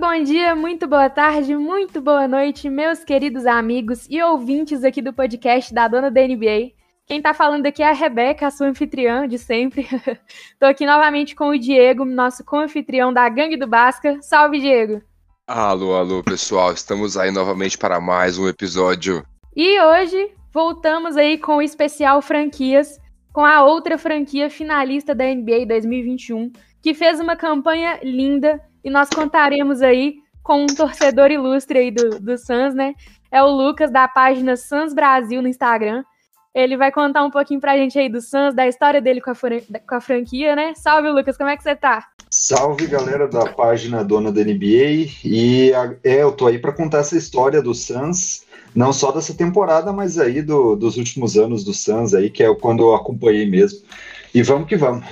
bom dia, muito boa tarde, muito boa noite, meus queridos amigos e ouvintes aqui do podcast da Dona da NBA. Quem tá falando aqui é a Rebeca, a sua anfitriã de sempre. Tô aqui novamente com o Diego, nosso co-anfitrião da Gangue do Basca. Salve, Diego! Alô, alô, pessoal, estamos aí novamente para mais um episódio. E hoje voltamos aí com o especial franquias, com a outra franquia finalista da NBA 2021, que fez uma campanha linda e nós contaremos aí com um torcedor ilustre aí do, do Suns, né? É o Lucas, da página Suns Brasil no Instagram. Ele vai contar um pouquinho pra gente aí do Suns, da história dele com a, com a franquia, né? Salve, Lucas, como é que você tá? Salve, galera da página Dona da NBA. E é, eu tô aí para contar essa história do Suns, não só dessa temporada, mas aí do, dos últimos anos do Suns aí, que é quando eu acompanhei mesmo. E vamos que vamos.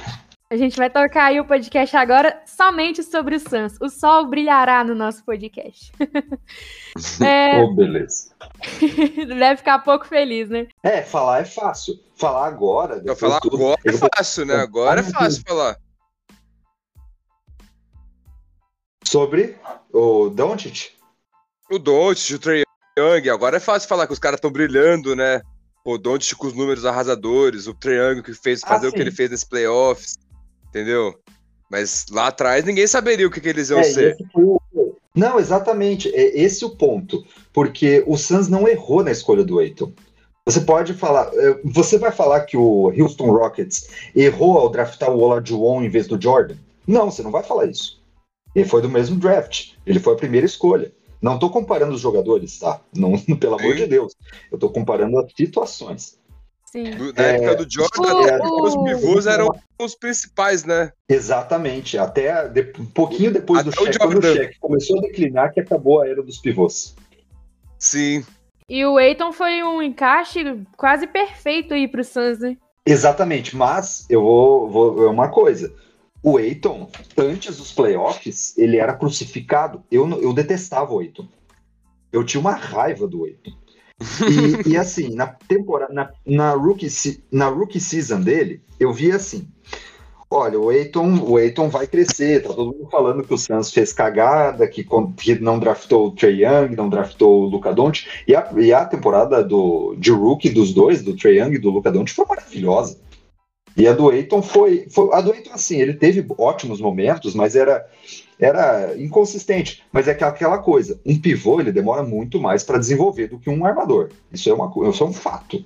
A gente vai tocar aí o podcast agora somente sobre o Suns. O sol brilhará no nosso podcast. é... oh, beleza. Deve ficar pouco feliz, né? É, falar é fácil. Falar agora. Não, falar tudo, agora é fácil, né? Agora é fácil falar. Sobre o Doncic? O Doncic, o Trey Young. Agora é fácil falar que os caras estão brilhando, né? O Doncic com os números arrasadores, o Trey Young que fez fazer ah, o que ele fez nesses playoffs entendeu? Mas lá atrás ninguém saberia o que, que eles iam é, ser. O... Não, exatamente. É esse o ponto. Porque o Suns não errou na escolha do Aiton. Você pode falar. É, você vai falar que o Houston Rockets errou ao draftar o Olajuwon em vez do Jordan? Não, você não vai falar isso. Ele foi do mesmo draft. Ele foi a primeira escolha. Não estou comparando os jogadores, tá? Não, pelo amor de Deus. Eu estou comparando as situações. Sim. Na é, época do Jordan, os pivôs eram os principais, né? Exatamente. Até de, um pouquinho depois Até do cheque, quando o cheque começou a declinar, que acabou a era dos pivôs. Sim. E o Eiton foi um encaixe quase perfeito aí pro Suns, né? Exatamente, mas eu vou, vou é uma coisa. O Eiton, antes dos playoffs, ele era crucificado. Eu, eu detestava o Eiton. Eu tinha uma raiva do Eiton. E, e, assim, na temporada, na, na, rookie, na rookie season dele, eu vi assim: olha, o Eiton, o Eiton vai crescer, tá todo mundo falando que o Suns fez cagada, que, que não draftou o Trey Young, não draftou o Luca Doncic, e a, e a temporada do, de rookie dos dois, do Trey Young e do Luca Doncic, foi maravilhosa. E a do Eiton foi, foi. A do Eiton, assim, ele teve ótimos momentos, mas era era inconsistente. Mas é aquela coisa: um pivô ele demora muito mais para desenvolver do que um armador. Isso é, uma, isso é um fato.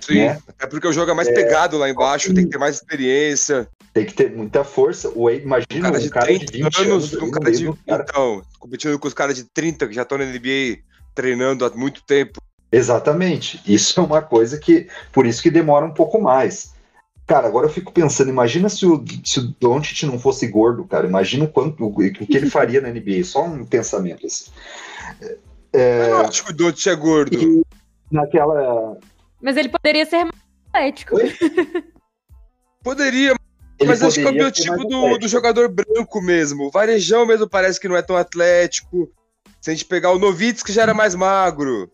Sim, né? é porque o jogo é mais é, pegado lá embaixo, tem que ter mais experiência. Tem que ter muita força. O imagina um cara, um cara de, 30 de 20 anos, um cara de, cara... Então, competindo com os caras de 30 que já estão na NBA treinando há muito tempo. Exatamente. Isso é uma coisa que, por isso que demora um pouco mais. Cara, agora eu fico pensando, imagina se o, se o Doncic não fosse gordo, cara. Imagina o, quanto, o, o que ele faria na NBA. Só um pensamento assim. É, eu acho que o Doncic é gordo. Naquela... Mas ele poderia ser mais atlético. Poderia, ele mas acho que é o biotipo do, do jogador branco mesmo. O varejão mesmo parece que não é tão atlético. Se a gente pegar o Novitz, que já era mais magro.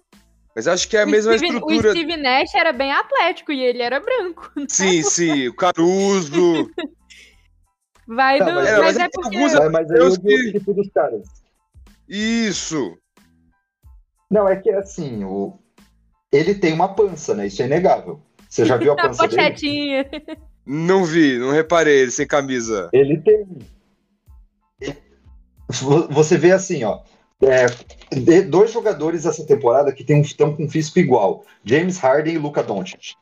Mas acho que é a o mesma Steve, estrutura. O Steve Nash era bem atlético e ele era branco. Né? Sim, sim. O Caruso. Vai tá, do. Mas, é, mas, é porque. Alguns é, mas aí eu que... tipo dos caras. Isso. Não, é que assim, o... ele tem uma pança, né? Isso é inegável. Você já viu a pança dele? Não vi, não reparei ele sem camisa. Ele tem. Você vê assim, ó. É, dois jogadores essa temporada que tem, estão com físico igual: James Harden e Luca Doncic.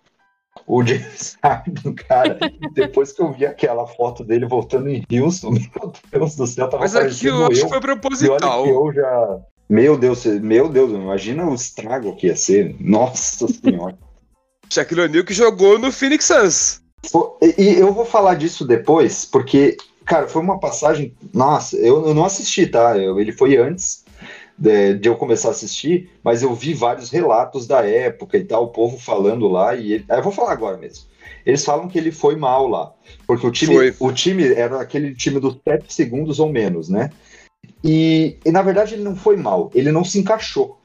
O James Harden, cara, depois que eu vi aquela foto dele voltando em Houston, meu Deus do céu, tava Mas aqui eu acho que foi proposital. eu já. Meu Deus, meu Deus, imagina o estrago que ia ser. Nossa senhora. Shaquille O'Neal que jogou no Phoenix Suns. E eu vou falar disso depois, porque, cara, foi uma passagem. Nossa, eu, eu não assisti, tá? Eu, ele foi antes de, de, eu começar a assistir, mas eu vi vários relatos da época e tal, o povo falando lá, e ele, eu vou falar agora mesmo. Eles falam que ele foi mal lá, porque o time, o time era aquele time dos 7 segundos ou menos, né? E, e, na verdade ele não foi mal, ele não se encaixou.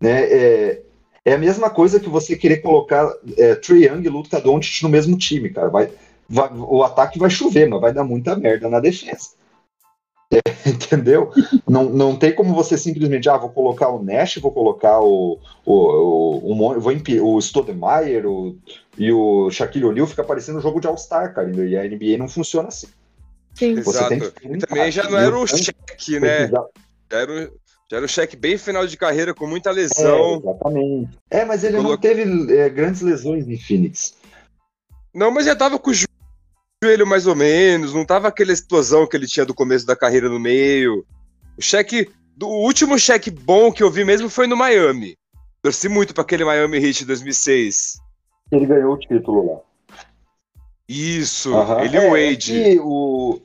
Né? É, é a mesma coisa que você querer colocar é, Trae Young e Luka Doncic no mesmo time, cara. Vai, vai, o ataque vai chover, mas vai dar muita merda na defesa. É, entendeu? não, não tem como você simplesmente, ah, vou colocar o Nash, vou colocar o, o, o, o, vou o Stoudemire o, e o Shaquille O'Neal, fica parecendo um jogo de All-Star, cara, e a NBA não funciona assim. Sim. Você Exato. Tem que e também já não era o cheque, né? Já era, já era um cheque bem final de carreira, com muita lesão. É, exatamente. É, mas ele Colo... não teve é, grandes lesões em Phoenix. Não, mas já tava com o joelho mais ou menos, não tava aquela explosão que ele tinha do começo da carreira no meio. O cheque. Do, o último cheque bom que eu vi mesmo foi no Miami. Torci muito para aquele Miami Heat de 2006. Ele ganhou o título lá. Isso, ele e é, o Wade. O,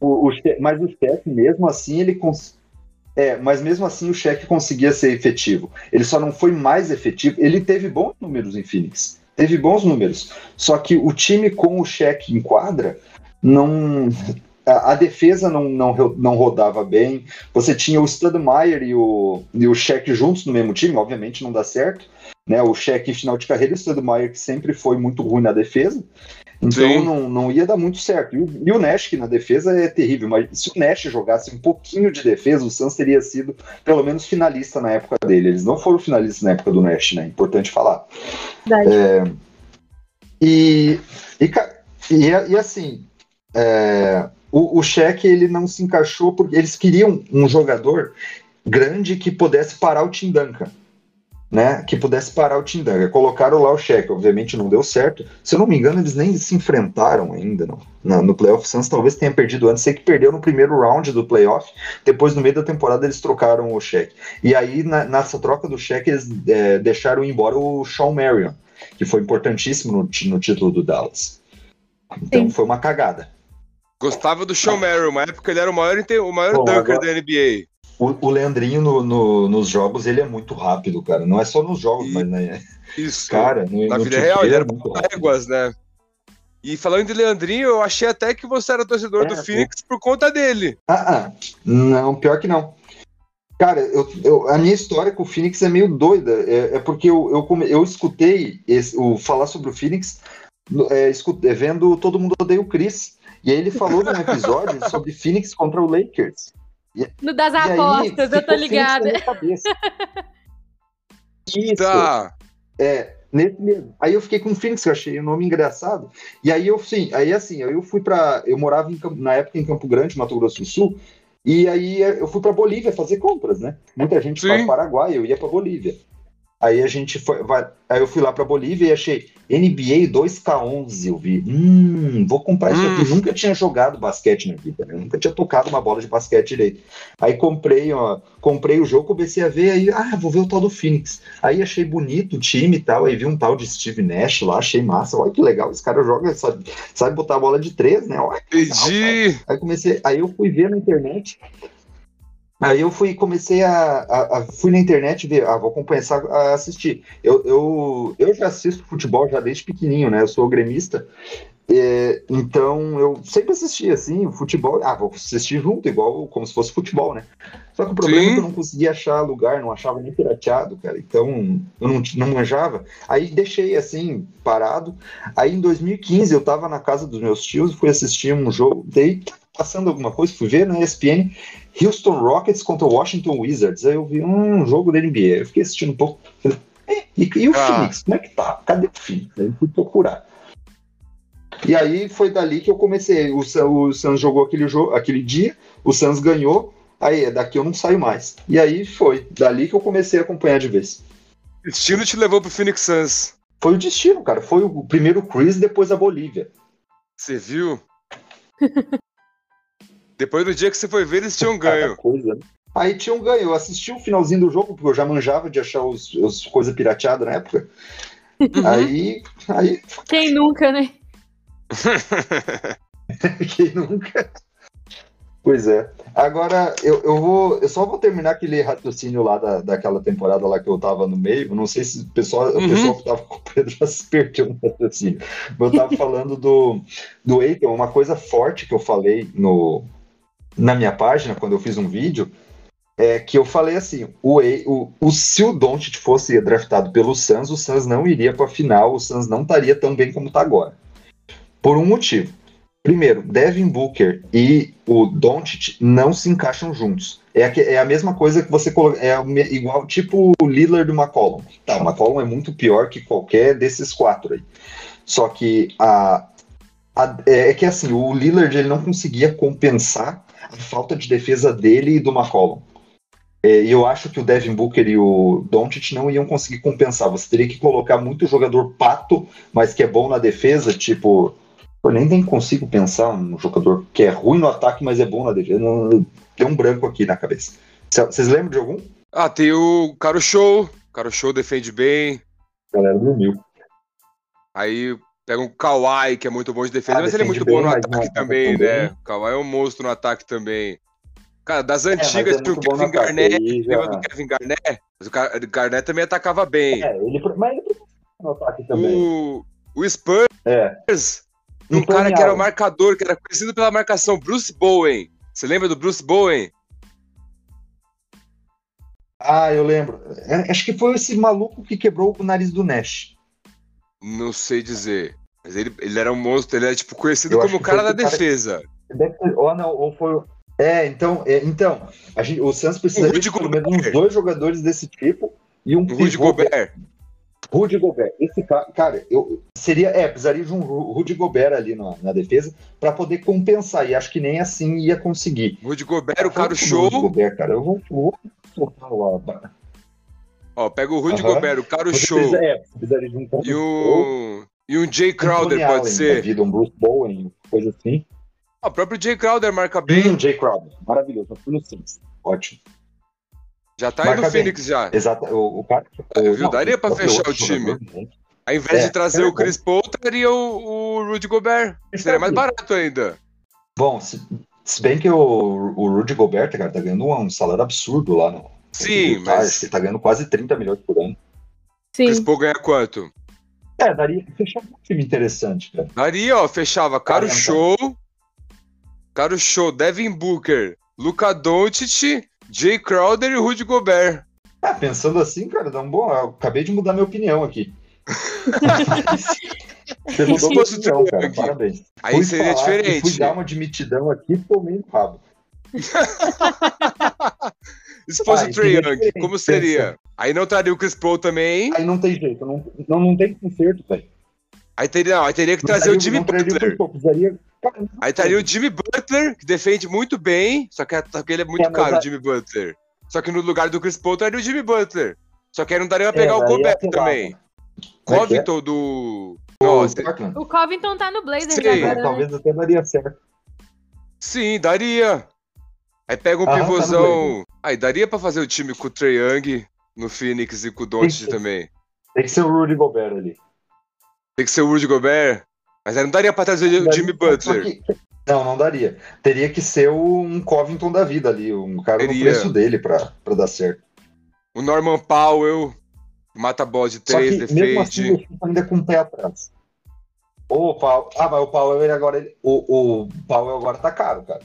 o, o, mas o cheque, mesmo assim, ele cons... É, mas mesmo assim o cheque conseguia ser efetivo. Ele só não foi mais efetivo. Ele teve bons números em Phoenix teve bons números. Só que o time com o cheque em quadra não. A, a, defesa não, não, não rodava bem. Você tinha o Studmeyer e o, e o juntos no mesmo time, obviamente não dá certo. Né? O cheque em final de carreira e o Studmeyer, que sempre foi muito ruim na defesa. Então não, não ia dar muito certo. E o, e o, Nash, que na defesa é terrível, mas se o Nash jogasse um pouquinho de defesa, o Suns teria sido pelo menos finalista na época dele. Eles não foram finalistas na época do Nash, né? Importante falar. É, e, e, e, e, assim, é, o, o cheque ele não se encaixou porque eles queriam um jogador grande que pudesse parar o Tim Duncan né, que pudesse parar o Tindanga. Colocaram lá o cheque, obviamente não deu certo. Se eu não me engano, eles nem se enfrentaram ainda no, no, no playoff. Suns talvez tenha perdido antes, sei que perdeu no primeiro round do playoff. Depois, no meio da temporada, eles trocaram o cheque. E aí, na, nessa troca do cheque, eles é, deixaram embora o Sean Marion, que foi importantíssimo no, no título do Dallas. Então Sim. foi uma cagada. Gostava do Sean Marion, uma época ele era o maior, o maior Bom, dunker agora... da NBA. O, o Leandrinho no, no, nos jogos, ele é muito rápido, cara. Não é só nos jogos, e, mas né? Isso. Cara, no, na no vida real, ele era muito éguas, né? E falando de Leandrinho, eu achei até que você era torcedor é, do Phoenix por conta dele. Ah, ah, não, pior que não. Cara, eu, eu, a minha história com o Phoenix é meio doida. É, é porque eu, eu, eu escutei esse, o falar sobre o Phoenix é, escutei, vendo Todo Mundo Odeia o Chris. E aí ele falou num episódio sobre Phoenix contra o Lakers. No das apostas, aí, eu tô ligada. Isso. Tá. É, nesse mesmo. Aí eu fiquei com o Phoenix, que eu achei o nome engraçado. E aí eu, sim, aí assim, eu fui para, eu morava em, na época em Campo Grande, Mato Grosso do Sul, e aí eu fui para Bolívia fazer compras, né? Muita gente para o Paraguai, eu ia para Bolívia. Aí a gente foi, vai, aí eu fui lá para Bolívia e achei NBA 2K11, eu vi. Hum, vou comprar isso aqui. Hum. Nunca tinha jogado basquete na vida, né? nunca tinha tocado uma bola de basquete direito. Aí comprei, ó, comprei o jogo, comecei a ver, aí, ah, vou ver o tal do Phoenix. Aí achei bonito o time e tal, aí vi um tal de Steve Nash lá, achei massa. Olha que legal, esse cara joga, sabe, sabe botar a bola de três, né? Olha, Entendi. Aí comecei, aí eu fui ver na internet, Aí eu fui comecei a, a, a, fui na internet ver, ah, vou começar a assistir. Eu, eu, eu já assisto futebol já desde pequenininho, né? Eu sou gremista. É, então eu sempre assisti assim, o futebol, ah, vou assistir junto, igual como se fosse futebol, né? Só que o problema Sim. é que eu não conseguia achar lugar, não achava nem pirateado, cara. Então eu não, não manjava. Aí deixei assim, parado. Aí em 2015 eu tava na casa dos meus tios e fui assistir um jogo. Daí passando alguma coisa, fui ver na ESPN Houston Rockets contra o Washington Wizards. Aí eu vi um jogo da NBA. Eu fiquei assistindo um pouco. e, e, o ah. Phoenix? Como é que tá? Cadê o Phoenix? Aí fui procurar. E aí foi dali que eu comecei. O, o Suns jogou aquele, jogo, aquele dia, o Suns ganhou. Aí, daqui eu não saio mais. E aí foi. Dali que eu comecei a acompanhar de vez. O destino te levou pro Phoenix Suns. Foi o destino, cara. Foi o primeiro Chris, depois a Bolívia. Você viu? Depois do dia que você foi ver, eles tinham ganho. Coisa, né? Aí tinham ganho. Eu assisti o finalzinho do jogo, porque eu já manjava de achar os, os coisas pirateadas na época. Uhum. Aí, aí. Quem nunca, né? Quem nunca? Pois é. Agora, eu, eu vou. Eu só vou terminar aquele raciocínio lá da, daquela temporada lá que eu tava no meio. Não sei se o pessoal, uhum. o pessoal que tava com o Pedro já se perdeu no raciocínio. Eu tava falando do, do Aiton, uma coisa forte que eu falei no, na minha página, quando eu fiz um vídeo, é que eu falei assim: o, o, o, se o Doncic fosse draftado pelo Suns, o Suns não iria para a final, o Suns não estaria tão bem como está agora. Por um motivo. Primeiro, Devin Booker e o Doncic não se encaixam juntos. É a, é a mesma coisa que você. É igual, tipo o Lillard do McCollum. Tá, o McCollum é muito pior que qualquer desses quatro aí. Só que a, a, é, é que assim, o Lillard ele não conseguia compensar falta de defesa dele e do McCollum. É, e eu acho que o Devin Booker e o Doncic não iam conseguir compensar. Você teria que colocar muito jogador pato, mas que é bom na defesa, tipo eu nem, nem consigo pensar um jogador que é ruim no ataque, mas é bom na defesa. Tem um branco aqui na cabeça. Vocês lembram de algum? Ah, tem o Caro Show. Caro Show defende bem. A galera dormiu. Aí pega um Kawhi, que é muito bom de defesa, ah, mas ele é muito bem, bom no ataque também, né? O Kawhi é um monstro no ataque também. Cara, das é, antigas, é, o Kevin Garnett, lembra do Kevin Garnett? Mas o Garnett também atacava bem. É, ele, mas ele no ataque também. O, o Spurs é um cara que era o marcador, que era conhecido pela marcação, Bruce Bowen. Você lembra do Bruce Bowen? Ah, eu lembro. É, acho que foi esse maluco que quebrou o nariz do Nash. Não sei dizer. Mas ele, ele era um monstro, ele era tipo conhecido eu como o cara da defesa. Ou não, ou foi. É, então, é, então a gente, o Santos precisa de pelo menos uns dois jogadores desse tipo e um o Rudy Gobert. Rudy Gobert. Esse cara, cara, eu seria, é, precisaria de um Rudy Gobert ali na, na defesa para poder compensar. E acho que nem assim ia conseguir. Rudy Gobert, o cara show. Rudy Gobert, cara, eu vou, vou soltar lá. Ó, pega o Rudy Gobert, o cara show. Precisa, é, precisaria de um e o e um Jay Crowder um pode ser. Vida, um Bruce Bowen, coisa assim. Ah, o próprio Jay Crowder marca bem. Hum, Jay Crowder, maravilhoso. Eu fui no Sims. Ótimo. Já tá aí no Phoenix já. Exato. O, o cara. É, viu? Daria pra fechar o time. Ao invés é, de trazer é, o Chris Paul, traria o, o Rudy Gobert. Seria mais barato ainda. Bom, se, se bem que o, o Rudy Gobert, cara, tá ganhando um salário absurdo lá no. Sim, no mas. Ele tá ganhando quase 30 milhões por ano. Sim. Chris Paul ganha quanto? É, daria fechar um time interessante, cara. Daria, ó, fechava Caro Show, Caro Show, Devin Booker, Luca Doncic Jay Crowder e Rudy Gobert. Ah, pensando assim, cara, dá um bom. Eu acabei de mudar minha opinião aqui. Você mudou minha opinião, cara. Parabéns. Aí fui seria diferente. Fui dar uma admitidão aqui e tomei no rabo. Se fosse ah, o Trey Young, como seria? Pensa. Aí não traria o Chris Paul também. Aí não tem jeito, não, não, não tem conserto, velho. Aí teria, não, aí teria que não trazer traria, o Jimmy Butler. O precisaria Aí estaria o Jimmy Butler, que defende muito bem, só que, só que ele é muito é, caro, o Jimmy Butler. Só que no lugar do Chris Paul estaria o Jimmy Butler. Só que aí não daria pra pegar é, o Gobert também. Covington do. Nossa. O Covington tá no Blazers Sim. agora. Né? Talvez até daria certo. Sim, daria. Aí pega um ah, pivôzão. Tá aí daria pra fazer o time com o Trey Young no Phoenix e com o Doncic também. Tem que ser o Rudy Gobert ali. Tem que ser o Rudy Gobert? Mas aí não daria pra trazer o Jimmy Butler. Não, não daria. Teria que ser um Covington da vida ali, um cara Teria. no preço dele pra, pra dar certo. O Norman Powell, mata bola de três, defende. Mesmo assim, eu fico ainda com o pé atrás. O Powell, ah, mas o Powell ele agora, ele, o, o Powell agora tá caro, cara.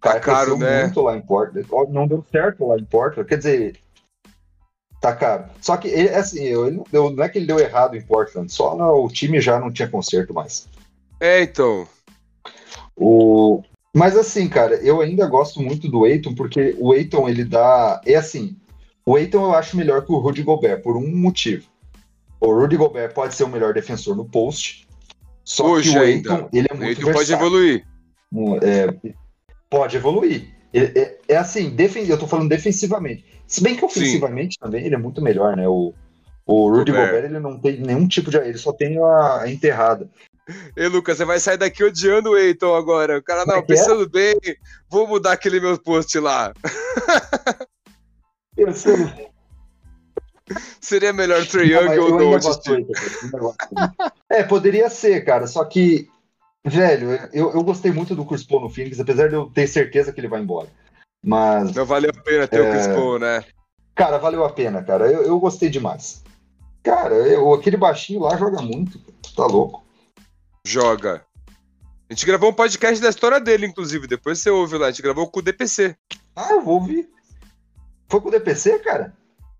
Tá caro, né? muito lá em Portland. Não deu certo lá em Portland. Quer dizer, Tá caro. Só que, ele, assim, ele não, deu, não é que ele deu errado em Portland, só o time já não tinha conserto mais. É, então. O... Mas assim, cara, eu ainda gosto muito do Eiton, porque o Eiton, ele dá. É assim, o Eiton eu acho melhor que o Rudy Gobert, por um motivo. O Rudy Gobert pode ser o melhor defensor no post, só Hoje que o Eiton, ele é muito o pode evoluir. É, pode evoluir. É, é, é assim, defen eu tô falando defensivamente. Se bem que ofensivamente Sim. também ele é muito melhor, né? O, o Rudy Gobert. Gobert, ele não tem nenhum tipo de. Ele só tem a, a enterrada. Ei, Lucas, você vai sair daqui odiando o Eiton agora. O cara, não, é, é? pensando é? bem, vou mudar aquele meu post lá. Pensando. Seria melhor Trey Young ou Doncic? É, poderia ser, cara. Só que, velho, eu, eu gostei muito do Chris Paul no Phoenix, apesar de eu ter certeza que ele vai embora. Mas. Não valeu a pena ter é... o Chris Paul, né? Cara, valeu a pena, cara. Eu, eu gostei demais. Cara, eu, aquele baixinho lá joga muito. Tá louco. Joga. A gente gravou um podcast da história dele, inclusive. Depois você ouve lá. A gente gravou com o DPC. Ah, eu vou ouvir. Foi com o DPC, cara?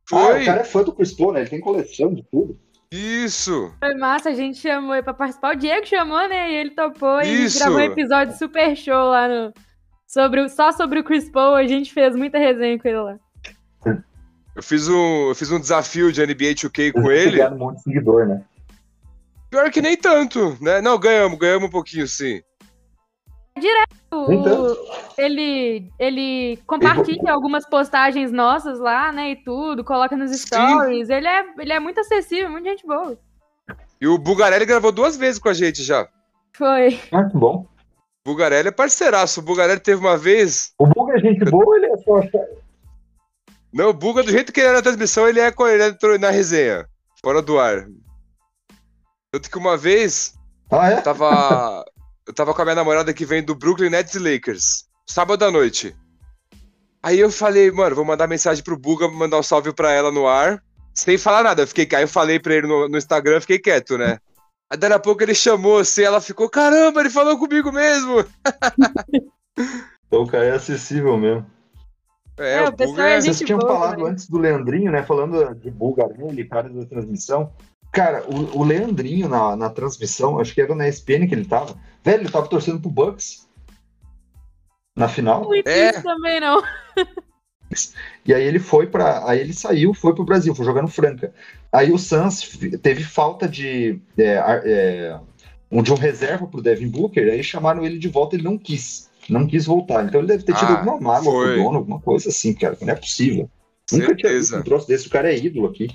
Foi. Ah, o cara é fã do Chris Paul, né? Ele tem coleção de tudo. Isso! Foi massa, a gente chamou ele pra participar. O Diego chamou, né? E ele topou. Isso. E a gente gravou um episódio super show lá no. Sobre, só sobre o Chris Paul, a gente fez muita resenha com ele lá. Eu fiz um, eu fiz um desafio de NBA 2K com ele. um monte de seguidor, né? Pior que nem tanto, né? Não, ganhamos, ganhamos um pouquinho, sim. Direto, então. ele, ele compartilha algumas postagens nossas lá, né, e tudo, coloca nos stories. Ele é, ele é muito acessível, muita gente boa. E o Bugarelli gravou duas vezes com a gente já. Foi. Ah, que bom. O Bugarelli é parceiraço. O Bugarelli teve uma vez. O Buga é gente boa ele é só. Não, o Buga, do jeito que ele é na transmissão, ele é, ele é na resenha. Fora do ar. Tanto que uma vez. Ah, é? Tava. eu tava com a minha namorada que vem do Brooklyn Nets e Lakers. Sábado à noite. Aí eu falei, mano, vou mandar mensagem pro Buga, mandar um salve pra ela no ar. Sem falar nada. Eu fiquei, aí eu falei pra ele no, no Instagram, fiquei quieto, né? Aí daí a pouco ele chamou assim, ela ficou, caramba, ele falou comigo mesmo. o cara é acessível mesmo. É, é o, o pessoal é... Vocês tinham boa, falado né? antes do Leandrinho, né? Falando de Bulgarelli, cara da transmissão. Cara, o, o Leandrinho na, na transmissão, acho que era na ESPN que ele tava. Velho, ele tava torcendo pro Bucks. Na final. Não é. também não. E aí ele foi para, aí ele saiu, foi pro Brasil, foi jogar no Franca. Aí o Suns teve falta de é, é, um de um reserva pro Devin Booker, aí chamaram ele de volta, ele não quis, não quis voltar. Então ele deve ter tido ah, alguma mágoa com o dono, alguma coisa assim, cara, que não é possível. Certeza. Nunca tinha visto um troço desse, o cara é ídolo aqui.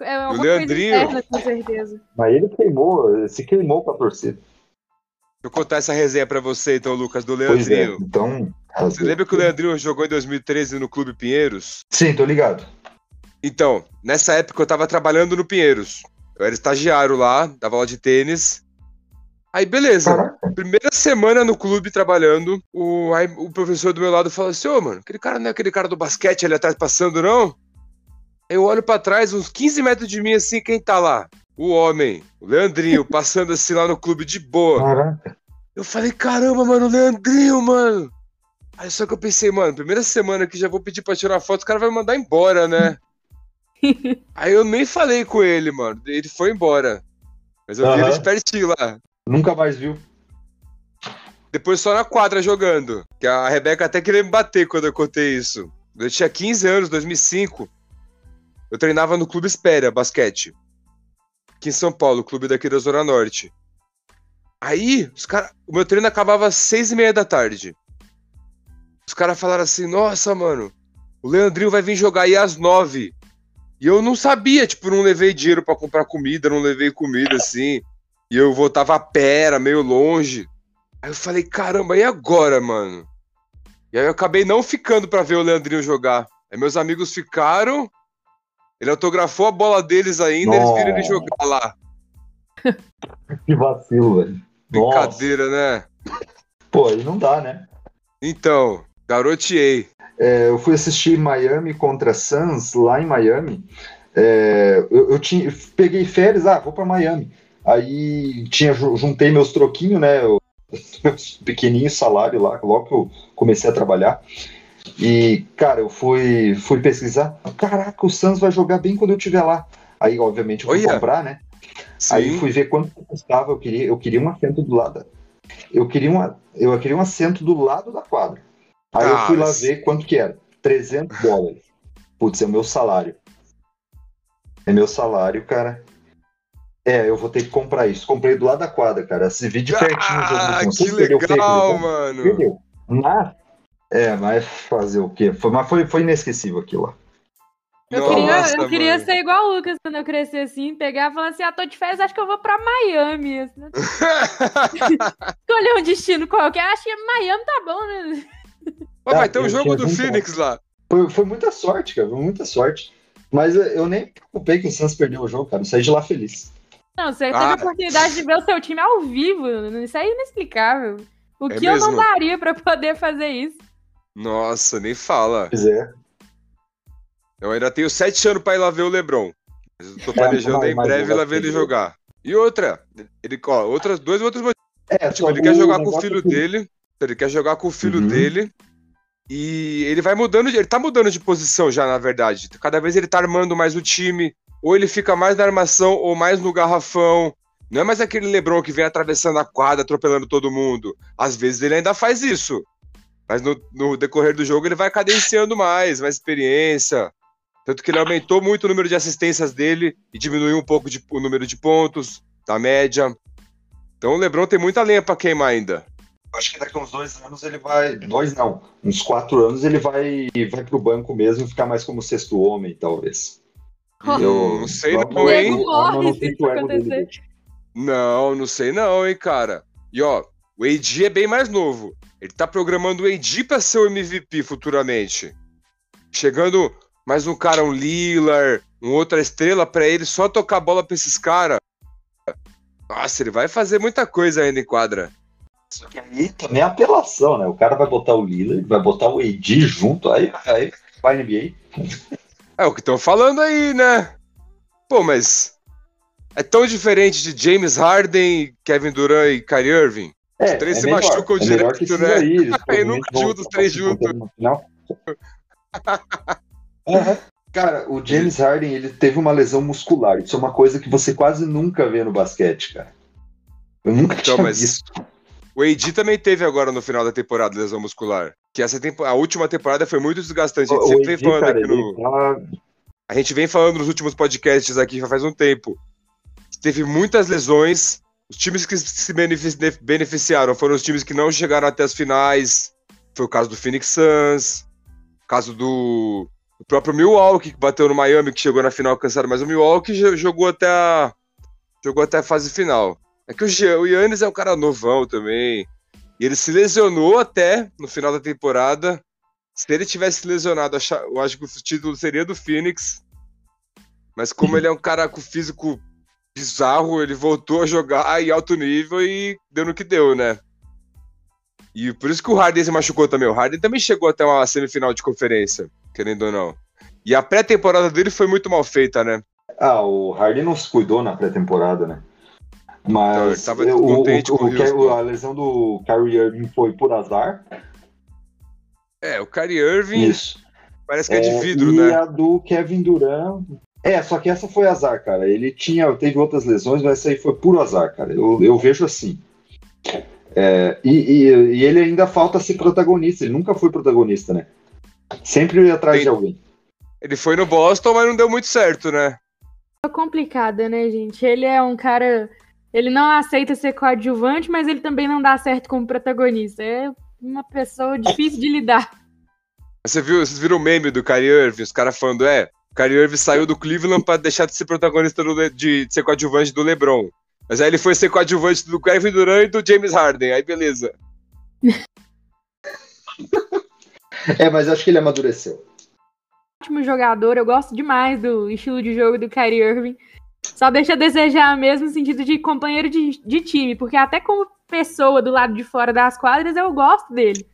É uma o Leandrinho. Interna, com certeza. Mas ele queimou, se queimou com a torcida. Deixa eu contar essa resenha pra você, então, Lucas, do Leandrinho. É, então. Você lembra que o Leandrinho jogou em 2013 no Clube Pinheiros? Sim, tô ligado. Então, nessa época eu tava trabalhando no Pinheiros. Eu era estagiário lá, dava aula de tênis. Aí, beleza. Caraca. Primeira semana no clube trabalhando, o, aí, o professor do meu lado falou assim: Ô, mano, aquele cara não é aquele cara do basquete ali atrás passando, não? Eu olho para trás, uns 15 metros de mim, assim, quem tá lá? O homem, o Leandrinho, passando assim lá no clube de boa. Caraca. Eu falei, caramba, mano, o Leandrinho, mano. Aí só que eu pensei, mano, primeira semana que já vou pedir pra tirar foto, o cara vai me mandar embora, né? Aí eu nem falei com ele, mano. Ele foi embora. Mas eu uhum. vi ele de pertinho lá. Nunca mais viu. Depois só na quadra jogando. Que a Rebeca até queria me bater quando eu contei isso. Eu tinha 15 anos, 2005. Eu treinava no Clube Espera, basquete. Aqui em São Paulo, clube daqui da Zona Norte. Aí, os cara, o meu treino acabava às seis e meia da tarde. Os caras falaram assim, nossa, mano, o Leandrinho vai vir jogar aí às nove. E eu não sabia, tipo, não levei dinheiro para comprar comida, não levei comida assim. E eu voltava a pé, era meio longe. Aí eu falei, caramba, e agora, mano? E aí eu acabei não ficando para ver o Leandrinho jogar. Aí meus amigos ficaram, ele autografou a bola deles ainda, Nossa. eles viram ele jogar lá. que vacilo, velho. Brincadeira, Nossa. né? Pô, aí não dá, né? Então, garoteei. É, eu fui assistir Miami contra Suns, lá em Miami. É, eu, eu, tinha, peguei férias, ah, vou para Miami. Aí tinha, juntei meus troquinhos, né? Meus pequenininhos salário lá, logo que eu comecei a trabalhar. E, cara, eu fui, fui pesquisar. Caraca, o Suns vai jogar bem quando eu estiver lá. Aí, obviamente, eu fui Olha. comprar, né? Sim. Aí fui ver quanto custava. Eu queria, eu queria um assento do lado. Eu queria, uma, eu queria um assento do lado da quadra. Aí ah, eu fui lá ver quanto que era. 300 dólares. Putz, é o meu salário. É meu salário, cara. É, eu vou ter que comprar isso. Comprei do lado da quadra, cara. Se vi de pertinho ah. Que legal, mano. Entendeu? Mas é, mas fazer o quê? Foi, mas foi, foi inesquecível aquilo lá. Eu Nossa, queria, eu queria ser igual o Lucas quando eu crescer assim, pegar e falar assim: ah, tô de férias, acho que eu vou pra Miami. Escolher um destino qualquer, acho que Miami tá bom, né? Pô, vai ter um jogo do Phoenix lá. Foi, foi muita sorte, cara, foi muita sorte. Mas eu nem me preocupei que o Santos perdeu o jogo, cara. Eu saí de lá feliz. Não, você teve ah. a oportunidade de ver o seu time ao vivo. Isso é inexplicável. O é que mesmo? eu não daria pra poder fazer isso? Nossa, nem fala. Pois é. Eu ainda tenho sete anos pra ir lá ver o Lebron. Mas eu tô é, planejando em breve lá ver ele jogar. E outra, ele, ó, outras, dois outros motivos. É, tipo, ele quer jogar com o filho que... dele. Ele quer jogar com o filho uhum. dele. E ele vai mudando, de, ele tá mudando de posição já, na verdade. Cada vez ele tá armando mais o time. ou ele fica mais na armação ou mais no garrafão. Não é mais aquele LeBron que vem atravessando a quadra, atropelando todo mundo. Às vezes ele ainda faz isso. Mas no, no decorrer do jogo ele vai cadenciando mais, mais experiência. Tanto que ele aumentou muito o número de assistências dele e diminuiu um pouco de, o número de pontos da média. Então o LeBron tem muita lenha para queimar ainda. Acho que daqui a uns dois anos ele vai. Dois não, uns quatro anos ele vai, vai pro banco mesmo e ficar mais como sexto homem, talvez. Eu não sei não, hein? Não, não sei não, hein, cara. E ó, o AD é bem mais novo. Ele tá programando o AD pra ser o MVP futuramente. Chegando mais um cara, um Lillard, um outra estrela para ele só tocar a bola pra esses caras. Nossa, ele vai fazer muita coisa ainda em quadra. Só que aí também é apelação, né? O cara vai botar o Lillard, vai botar o AD junto, aí, aí vai NBA. É o que estão falando aí, né? Pô, mas é tão diferente de James Harden, Kevin Durant e Kyrie Irving. É, os três é se melhor, machucam é direto, né? Aí nunca juntam os três juntos. uhum. Cara, o James Harden ele teve uma lesão muscular. Isso é uma coisa que você quase nunca vê no basquete, cara. Eu nunca então, tinha mas visto. O AD também teve agora no final da temporada lesão muscular. Que essa tempo... a última temporada foi muito desgastante. A gente sempre vem falando cara, aqui no. Tá... A gente vem falando nos últimos podcasts aqui já faz um tempo. Teve muitas lesões. Os times que se beneficiaram foram os times que não chegaram até as finais. Foi o caso do Phoenix Suns, caso do o próprio Milwaukee, que bateu no Miami, que chegou na final cansado, mas o Milwaukee jogou até a, jogou até a fase final. É que o, o Yannis é um cara novão também. E ele se lesionou até no final da temporada. Se ele tivesse lesionado, eu acho que o título seria do Phoenix. Mas como ele é um cara com físico bizarro, ele voltou a jogar em alto nível e deu no que deu, né? E por isso que o Harden se machucou também. O Harden também chegou até uma semifinal de conferência, querendo ou não. E a pré-temporada dele foi muito mal feita, né? Ah, o Harden não se cuidou na pré-temporada, né? Mas então, o, o, o, a lesão do Kyrie Irving foi por azar. É, o Kyrie Irving Isso. parece que é, é de vidro, e né? E a do Kevin Durant. É, só que essa foi azar, cara. Ele tinha, teve outras lesões, mas essa aí foi puro azar, cara. Eu, eu vejo assim. É, e, e, e, ele ainda falta ser protagonista, ele nunca foi protagonista, né? Sempre ia atrás Tem... de alguém. Ele foi no Boston, mas não deu muito certo, né? É complicado, né, gente? Ele é um cara. Ele não aceita ser coadjuvante, mas ele também não dá certo como protagonista. É uma pessoa difícil de lidar. Você viu, vocês viram o meme do Kyrie Irving? Os caras falando, é, Kyrie Irving saiu do Cleveland para deixar de ser protagonista do, de, de ser coadjuvante do LeBron. Mas aí ele foi ser coadjuvante do Kevin Durant e do James Harden. Aí beleza. é, mas acho que ele amadureceu. Ótimo jogador, eu gosto demais do estilo de jogo do Kyrie Irving. Só deixa a desejar mesmo no sentido de companheiro de, de time, porque até como pessoa do lado de fora das quadras eu gosto dele.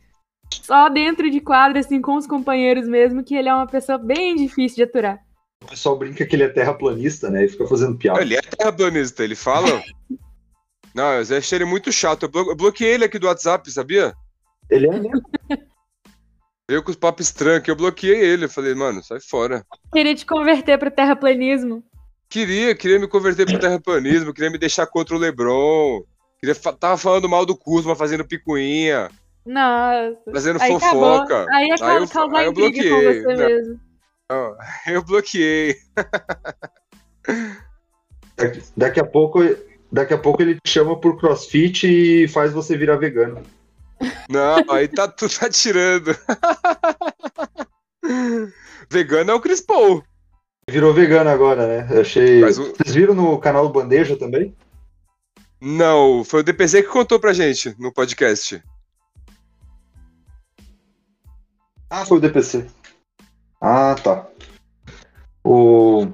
Só dentro de quadra, assim, com os companheiros mesmo, que ele é uma pessoa bem difícil de aturar. O pessoal brinca que ele é terraplanista, né? E fica fazendo piada. Ele é terraplanista, ele fala. Não, eu achei ele muito chato. Eu, blo eu bloqueei ele aqui do WhatsApp, sabia? Ele é mesmo? Veio com os papos estranhos, que eu bloqueei ele. Eu falei, mano, sai fora. Queria te converter pro terraplanismo. Queria, queria me converter pro terraplanismo, queria me deixar contra o Lebron. Queria, tava falando mal do Kuzma, fazendo picuinha. Nossa. Fazendo aí fofoca. Acabou. Aí é aí eu, causar aí eu bloqueei. com você Não. mesmo. Não, eu bloqueei. Daqui, a pouco, daqui a pouco ele te chama por crossfit e faz você virar vegano. Não, aí tá, tu tá tirando. vegano é o Chris Paul. Virou vegano agora, né? Eu achei. O... Vocês viram no canal do Bandeja também? Não, foi o DPZ que contou pra gente no podcast. Ah, foi o DPC. Ah, tá. O...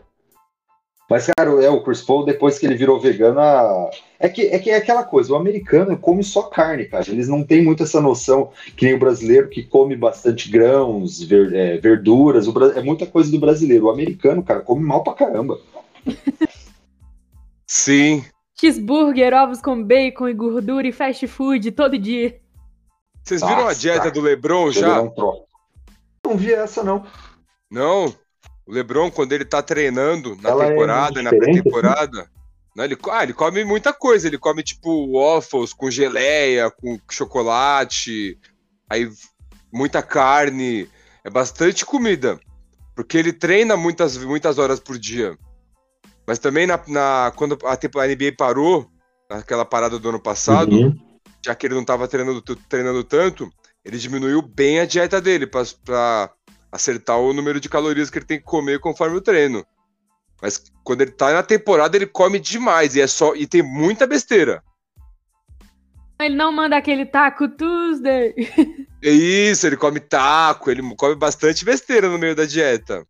Mas, cara, é, o Chris Paul, depois que ele virou vegano, a... é, que, é que é aquela coisa, o americano come só carne, cara. Eles não têm muito essa noção que nem o brasileiro que come bastante grãos, ver, é, verduras. Bra... É muita coisa do brasileiro. O americano, cara, come mal pra caramba. Sim. Cheeseburger, ovos com bacon e gordura e fast food todo dia. Vocês viram Nossa, a dieta cara. do Lebron já? Não vi essa, não. Não? O LeBron, quando ele tá treinando na Ela é temporada, é na pré-temporada, né, ele, ah, ele come muita coisa. Ele come, tipo, waffles com geleia, com chocolate, aí muita carne. É bastante comida. Porque ele treina muitas, muitas horas por dia. Mas também na, na quando a, a NBA parou, naquela parada do ano passado, uhum. já que ele não estava treinando, treinando tanto, ele diminuiu bem a dieta dele para acertar o número de calorias que ele tem que comer conforme o treino. Mas quando ele tá na temporada, ele come demais e é só e tem muita besteira. Ele não manda aquele taco Tuesday. É isso, ele come taco, ele come bastante besteira no meio da dieta.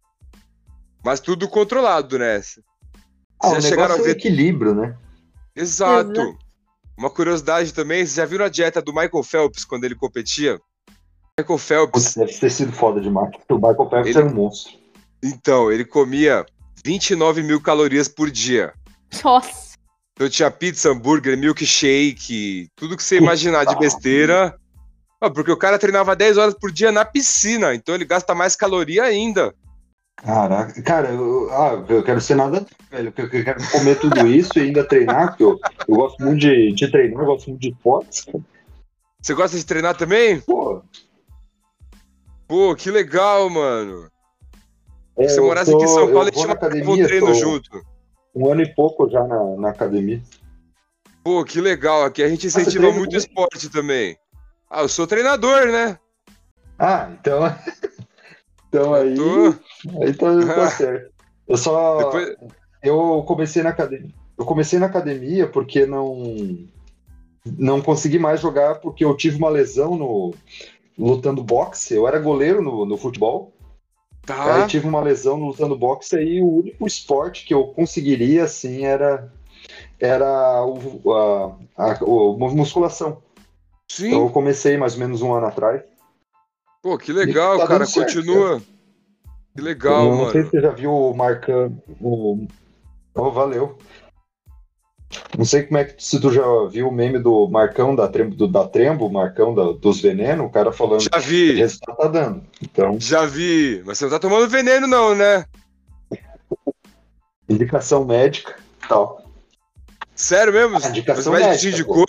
Mas tudo controlado, né? Ah, já chegaram a é ver... é equilíbrio, né? Exato. Exato. Uma curiosidade também, vocês já viram a dieta do Michael Phelps quando ele competia? Michael Phelps. Deve ter sido foda demais. O Michael Phelps ele... era um monstro. Então, ele comia 29 mil calorias por dia. Nossa. Então tinha pizza, hambúrguer, milkshake, tudo que você imaginar de besteira. Ah, porque o cara treinava 10 horas por dia na piscina, então ele gasta mais caloria ainda. Caraca, cara, eu, ah, eu quero ser nada, velho. Eu quero comer tudo isso e ainda treinar, porque eu, eu gosto muito de, de treinar, eu gosto muito de esportes. Você gosta de treinar também? Pô. Pô, que legal, mano. É, você morasse aqui em São Paulo, a gente academia, um treino junto. Um ano e pouco já na, na academia. Pô, que legal. Aqui a gente incentiva muito esporte também. Ah, eu sou treinador, né? Ah, então. Então aí. Tô... Aí tá, tá certo. Eu só. Depois... Eu comecei na academia. Eu comecei na academia porque não. Não consegui mais jogar porque eu tive uma lesão no lutando boxe. Eu era goleiro no, no futebol. Tá. Aí tive uma lesão no lutando boxe e o único esporte que eu conseguiria assim era era o, a, a, a musculação. Sim. Então eu comecei mais ou menos um ano atrás. Pô, que legal, tá cara. Certo, Continua. Cara. Que legal, eu não mano. Não sei se você já viu o marcando. O... Oh, valeu. Não sei como é que se tu já viu o meme do Marcão da Trembo, do, da Trembo, Marcão da, dos venenos, o cara falando já vi. que o tá dando. Então... Já vi, mas você não tá tomando veneno, não, né? Indicação médica tal. Sério mesmo? Ah, indicação médica. Te indicou?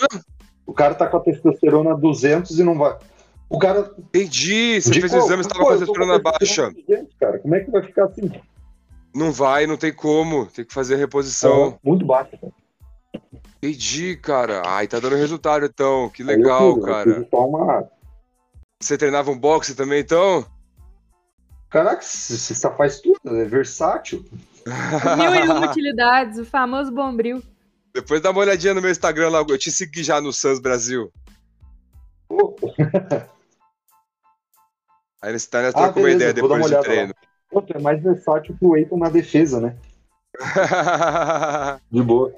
O cara tá com a testosterona 200 e não vai. O cara. Entendi. Você fez o exame e estava com a testosterona baixa. Cara, como é que vai ficar assim? Não vai, não tem como. Tem que fazer a reposição. É, muito baixa, cara. Entendi, cara. Ai, tá dando resultado então. Que legal, eu cara. uma... Você treinava um boxe também, então? Caraca, você só faz tudo, é versátil. Mil e uma utilidades, o famoso bombril. Depois dá uma olhadinha no meu Instagram lá, eu te segui já no Sans Brasil. Aí nesse tá, nós ah, uma ideia depois do treino. Pô, é mais versátil que o Eiton na defesa, né? De boa.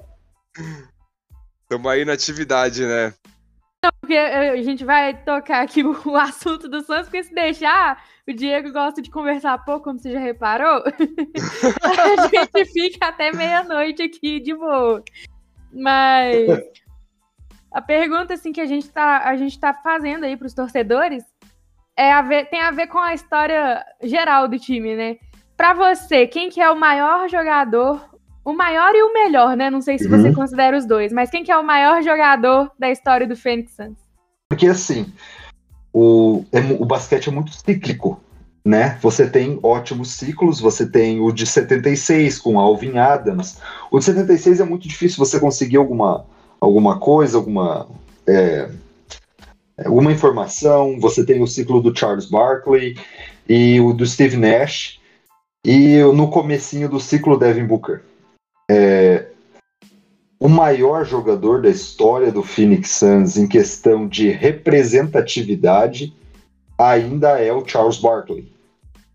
Tamo aí na atividade, né? Não, porque a gente vai tocar aqui o assunto do Santos, porque se deixar, o Diego gosta de conversar pouco, como você já reparou. a gente fica até meia-noite aqui de boa. Mas a pergunta assim que a gente tá, a gente tá fazendo aí para os torcedores é a ver, tem a ver com a história geral do time, né? Para você, quem que é o maior jogador, o maior e o melhor, né? Não sei se uhum. você considera os dois, mas quem que é o maior jogador da história do Phoenix Suns? Porque assim, o, é, o basquete é muito cíclico, né? Você tem ótimos ciclos, você tem o de 76 com Alvin Adams. O de 76 é muito difícil você conseguir alguma, alguma coisa, alguma é, alguma informação. Você tem o ciclo do Charles Barkley e o do Steve Nash e no comecinho do ciclo Devin Booker. É, o maior jogador da história do Phoenix Suns em questão de representatividade ainda é o Charles Barkley.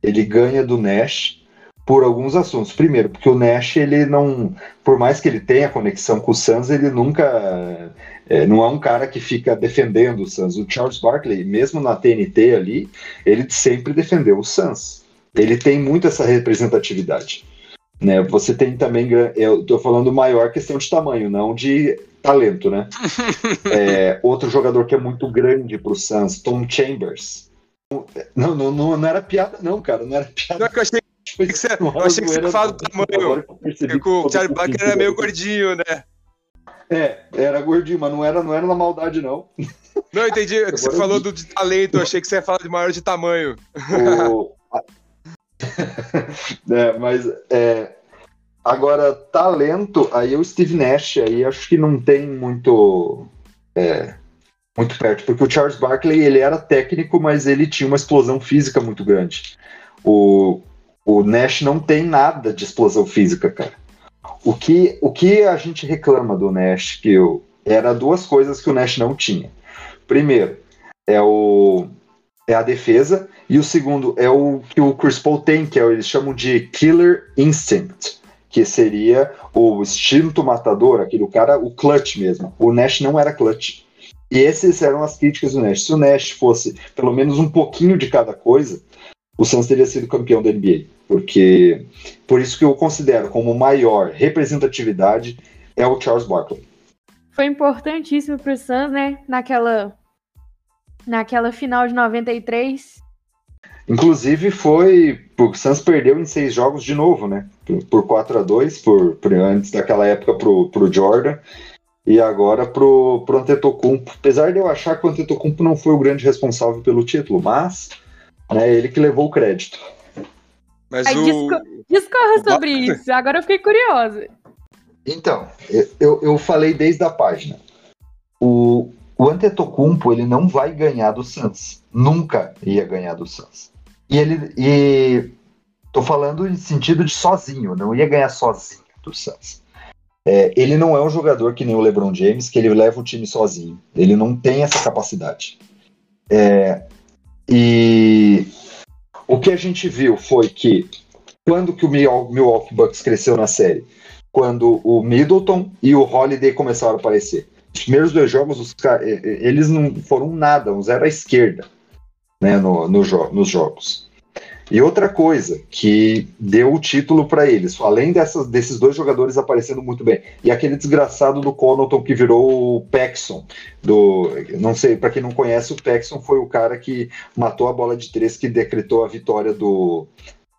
Ele ganha do Nash por alguns assuntos. Primeiro, porque o Nash, ele não, por mais que ele tenha conexão com o Suns, ele nunca é, não é um cara que fica defendendo o Suns. O Charles Barkley, mesmo na TNT ali, ele sempre defendeu o Suns. Ele tem muito essa representatividade. Né? Você tem também, eu estou falando maior questão de tamanho, não de talento, né? é, outro jogador que é muito grande para o Suns, Tom Chambers. Não, não, não, não, era piada, não, cara. Não era piada. Não, é que eu achei que que você... Eu achei que você ia falar do tamanho. Porque o Charlie Buck era meio gordinho, né? É, era gordinho, mas não era, não era na maldade, não. Não, entendi. Você falou do, de talento, eu achei que você ia falar de maior de tamanho. O... é, mas é, agora, talento, aí o Steve Nash, aí acho que não tem muito. É, muito perto, porque o Charles Barkley ele era técnico, mas ele tinha uma explosão física muito grande. O, o Nash não tem nada de explosão física, cara. O que, o que a gente reclama do Nash, que eu, era duas coisas que o Nash não tinha. Primeiro, é, o, é a defesa, e o segundo é o que o Chris Paul tem, que é, eles chamam de Killer Instinct, que seria o instinto matador, aquele cara, o clutch mesmo. O Nash não era clutch. E essas eram as críticas do Nash. Se o Nash fosse pelo menos um pouquinho de cada coisa, o Suns teria sido campeão da NBA. Porque por isso que eu considero como maior representatividade é o Charles Barkley. Foi importantíssimo para o Suns, né? Naquela naquela final de 93. Inclusive foi. O Suns perdeu em seis jogos de novo, né? Por, 4 a 2 por, por antes daquela época pro, pro Jordan e agora pro, pro Antetokounmpo. Apesar de eu achar que o Antetokounmpo não foi o grande responsável pelo título, mas né, ele que levou o crédito. Mas Aí, o... discorra sobre isso, agora eu fiquei curiosa. Então, eu, eu falei desde a página. O, o Antetokounmpo, ele não vai ganhar do Suns. Nunca ia ganhar do Suns. E ele... E, tô falando em sentido de sozinho, não ia ganhar sozinho do Suns. É, ele não é um jogador que nem o LeBron James, que ele leva o time sozinho. Ele não tem essa capacidade. É, e o que a gente viu foi que quando que o Milwaukee Bucks cresceu na série? Quando o Middleton e o Holiday começaram a aparecer. Os primeiros dois jogos, os, eles não foram nada, um zero à esquerda né, no, no jo nos jogos. E outra coisa que deu o título para eles, além dessas, desses dois jogadores aparecendo muito bem, e aquele desgraçado do Connaughton que virou o Paxson, do, não sei, para quem não conhece, o Paxson foi o cara que matou a bola de três que decretou a vitória do,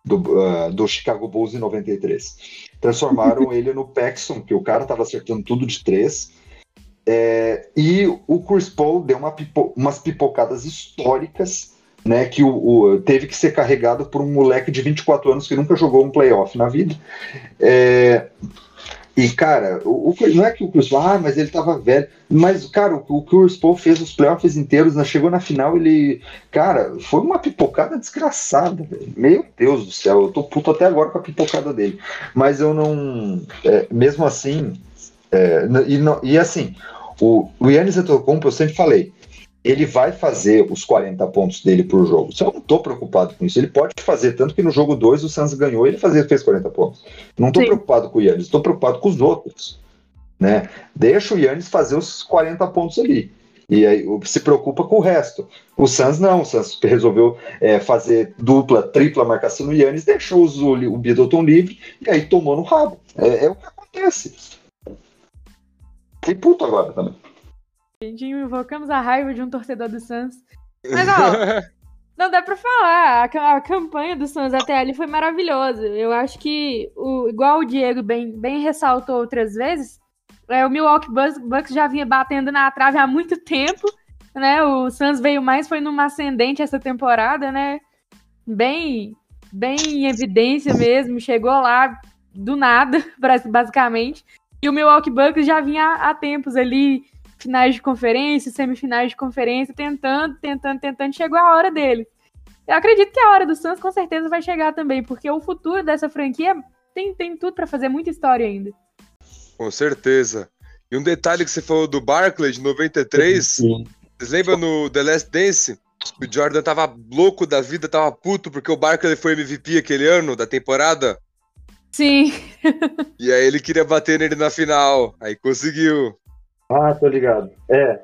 do, uh, do Chicago Bulls em 93. Transformaram ele no Paxson, que o cara estava acertando tudo de três. É, e o Chris Paul deu uma pipo, umas pipocadas históricas né, que o, o, teve que ser carregado por um moleque de 24 anos que nunca jogou um playoff na vida. É, e, cara, o, o, não é que o Chris Paul, ah, mas ele tava velho. Mas, cara, o, o Chris Paul fez os playoffs inteiros, né, chegou na final, ele. Cara, foi uma pipocada desgraçada. Meu Deus do céu, eu tô puto até agora com a pipocada dele. Mas eu não. É, mesmo assim. É, e, e assim, o, o Yannis Antetokounmpo, eu sempre falei, ele vai fazer os 40 pontos dele por jogo. Eu não estou preocupado com isso. Ele pode fazer, tanto que no jogo 2 o Santos ganhou ele fez 40 pontos. Não estou preocupado com o Yannis, estou preocupado com os outros. Né? Deixa o Yannis fazer os 40 pontos ali. E aí se preocupa com o resto. O Suns não, o Suns resolveu é, fazer dupla, tripla marcação no Yannis, deixou o, o Biddleton livre e aí tomou no rabo. É, é o que acontece. Tem puto agora também. Gente invocamos a raiva de um torcedor do Suns. Mas, ó, não dá pra falar. A, a, campanha do Suns até ali foi maravilhosa. Eu acho que, o, igual o Diego bem, bem ressaltou outras vezes, é, o Milwaukee Bucks, Bucks já vinha batendo na trave há muito tempo. Né? O Suns veio mais, foi numa ascendente essa temporada, né? Bem, bem em evidência mesmo. Chegou lá do nada, basicamente. E o Milwaukee Bucks já vinha há tempos ali finais de conferência, semifinais de conferência, tentando, tentando, tentando, chegou a hora dele. Eu acredito que a hora do Suns com certeza vai chegar também, porque o futuro dessa franquia tem, tem tudo para fazer muita história ainda. Com certeza. E um detalhe que você falou do Barclay de 93, Sim. vocês lembram no The Last Dance? O Jordan tava louco da vida, tava puto porque o Barkley foi MVP aquele ano da temporada. Sim. e aí ele queria bater nele na final. Aí conseguiu. Ah, tô ligado. É.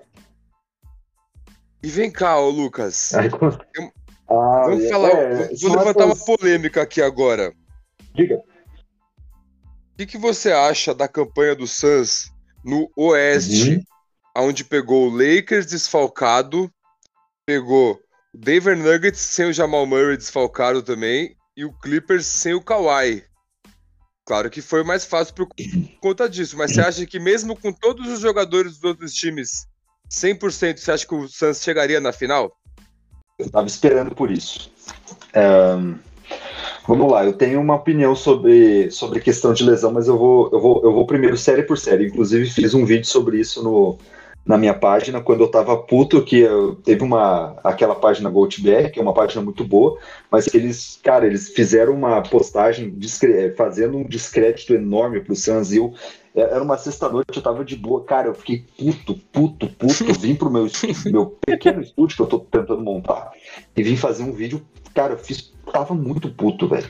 E vem cá, ô Lucas. Eu... Ah, Vamos é, falar. É, vou levantar uma polêmica aqui agora. Diga. O que, que você acha da campanha do Suns no Oeste, uhum. onde pegou o Lakers desfalcado, pegou o Denver Nuggets sem o Jamal Murray desfalcado também, e o Clippers sem o Kawhi. Claro que foi mais fácil por conta disso, mas você acha que mesmo com todos os jogadores dos outros times 100%, você acha que o Suns chegaria na final? Eu tava esperando por isso. Um, vamos lá, eu tenho uma opinião sobre, sobre questão de lesão, mas eu vou, eu, vou, eu vou primeiro série por série. Inclusive, fiz um vídeo sobre isso no, na minha página quando eu tava puto, que eu, teve uma aquela página GoTBR, que é uma página muito boa, mas que eles, cara, eles fizeram uma postagem fazendo um descrédito enorme pro e eu, é, era uma sexta-noite, eu tava de boa, cara, eu fiquei puto, puto, puto, vim pro meu, meu pequeno estúdio que eu tô tentando montar e vim fazer um vídeo, cara, eu fiz, tava muito puto, velho.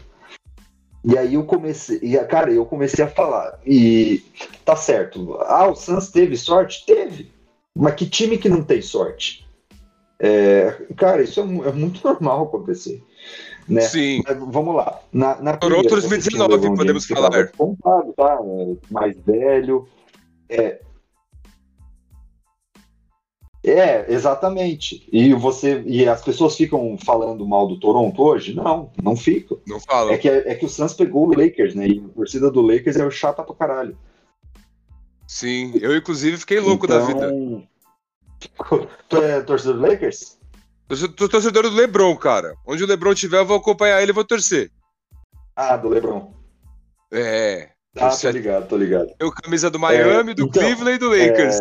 E aí eu comecei, e, cara, eu comecei a falar, e tá certo, ah, o Suns teve sorte? Teve, mas que time que não tem sorte? É, cara, isso é, é, muito normal acontecer. Né? Sim. Mas, vamos lá. Na, na Toronto 2019, podemos falar. Contado, tá? É, mais velho. É, é, exatamente. E você e as pessoas ficam falando mal do Toronto hoje? Não, não ficam. Não falam. É que, é que o Suns pegou o Lakers, né? E a torcida do Lakers é chata pra caralho. Sim, eu inclusive fiquei louco então... da vida. Tu é torcedor do Lakers? Eu sou torcedor do LeBron, cara. Onde o LeBron tiver, eu vou acompanhar ele e vou torcer. Ah, do LeBron. É. Ah, tô ligado, tô ligado. Eu camisa do Miami, é, do então, Cleveland e do Lakers.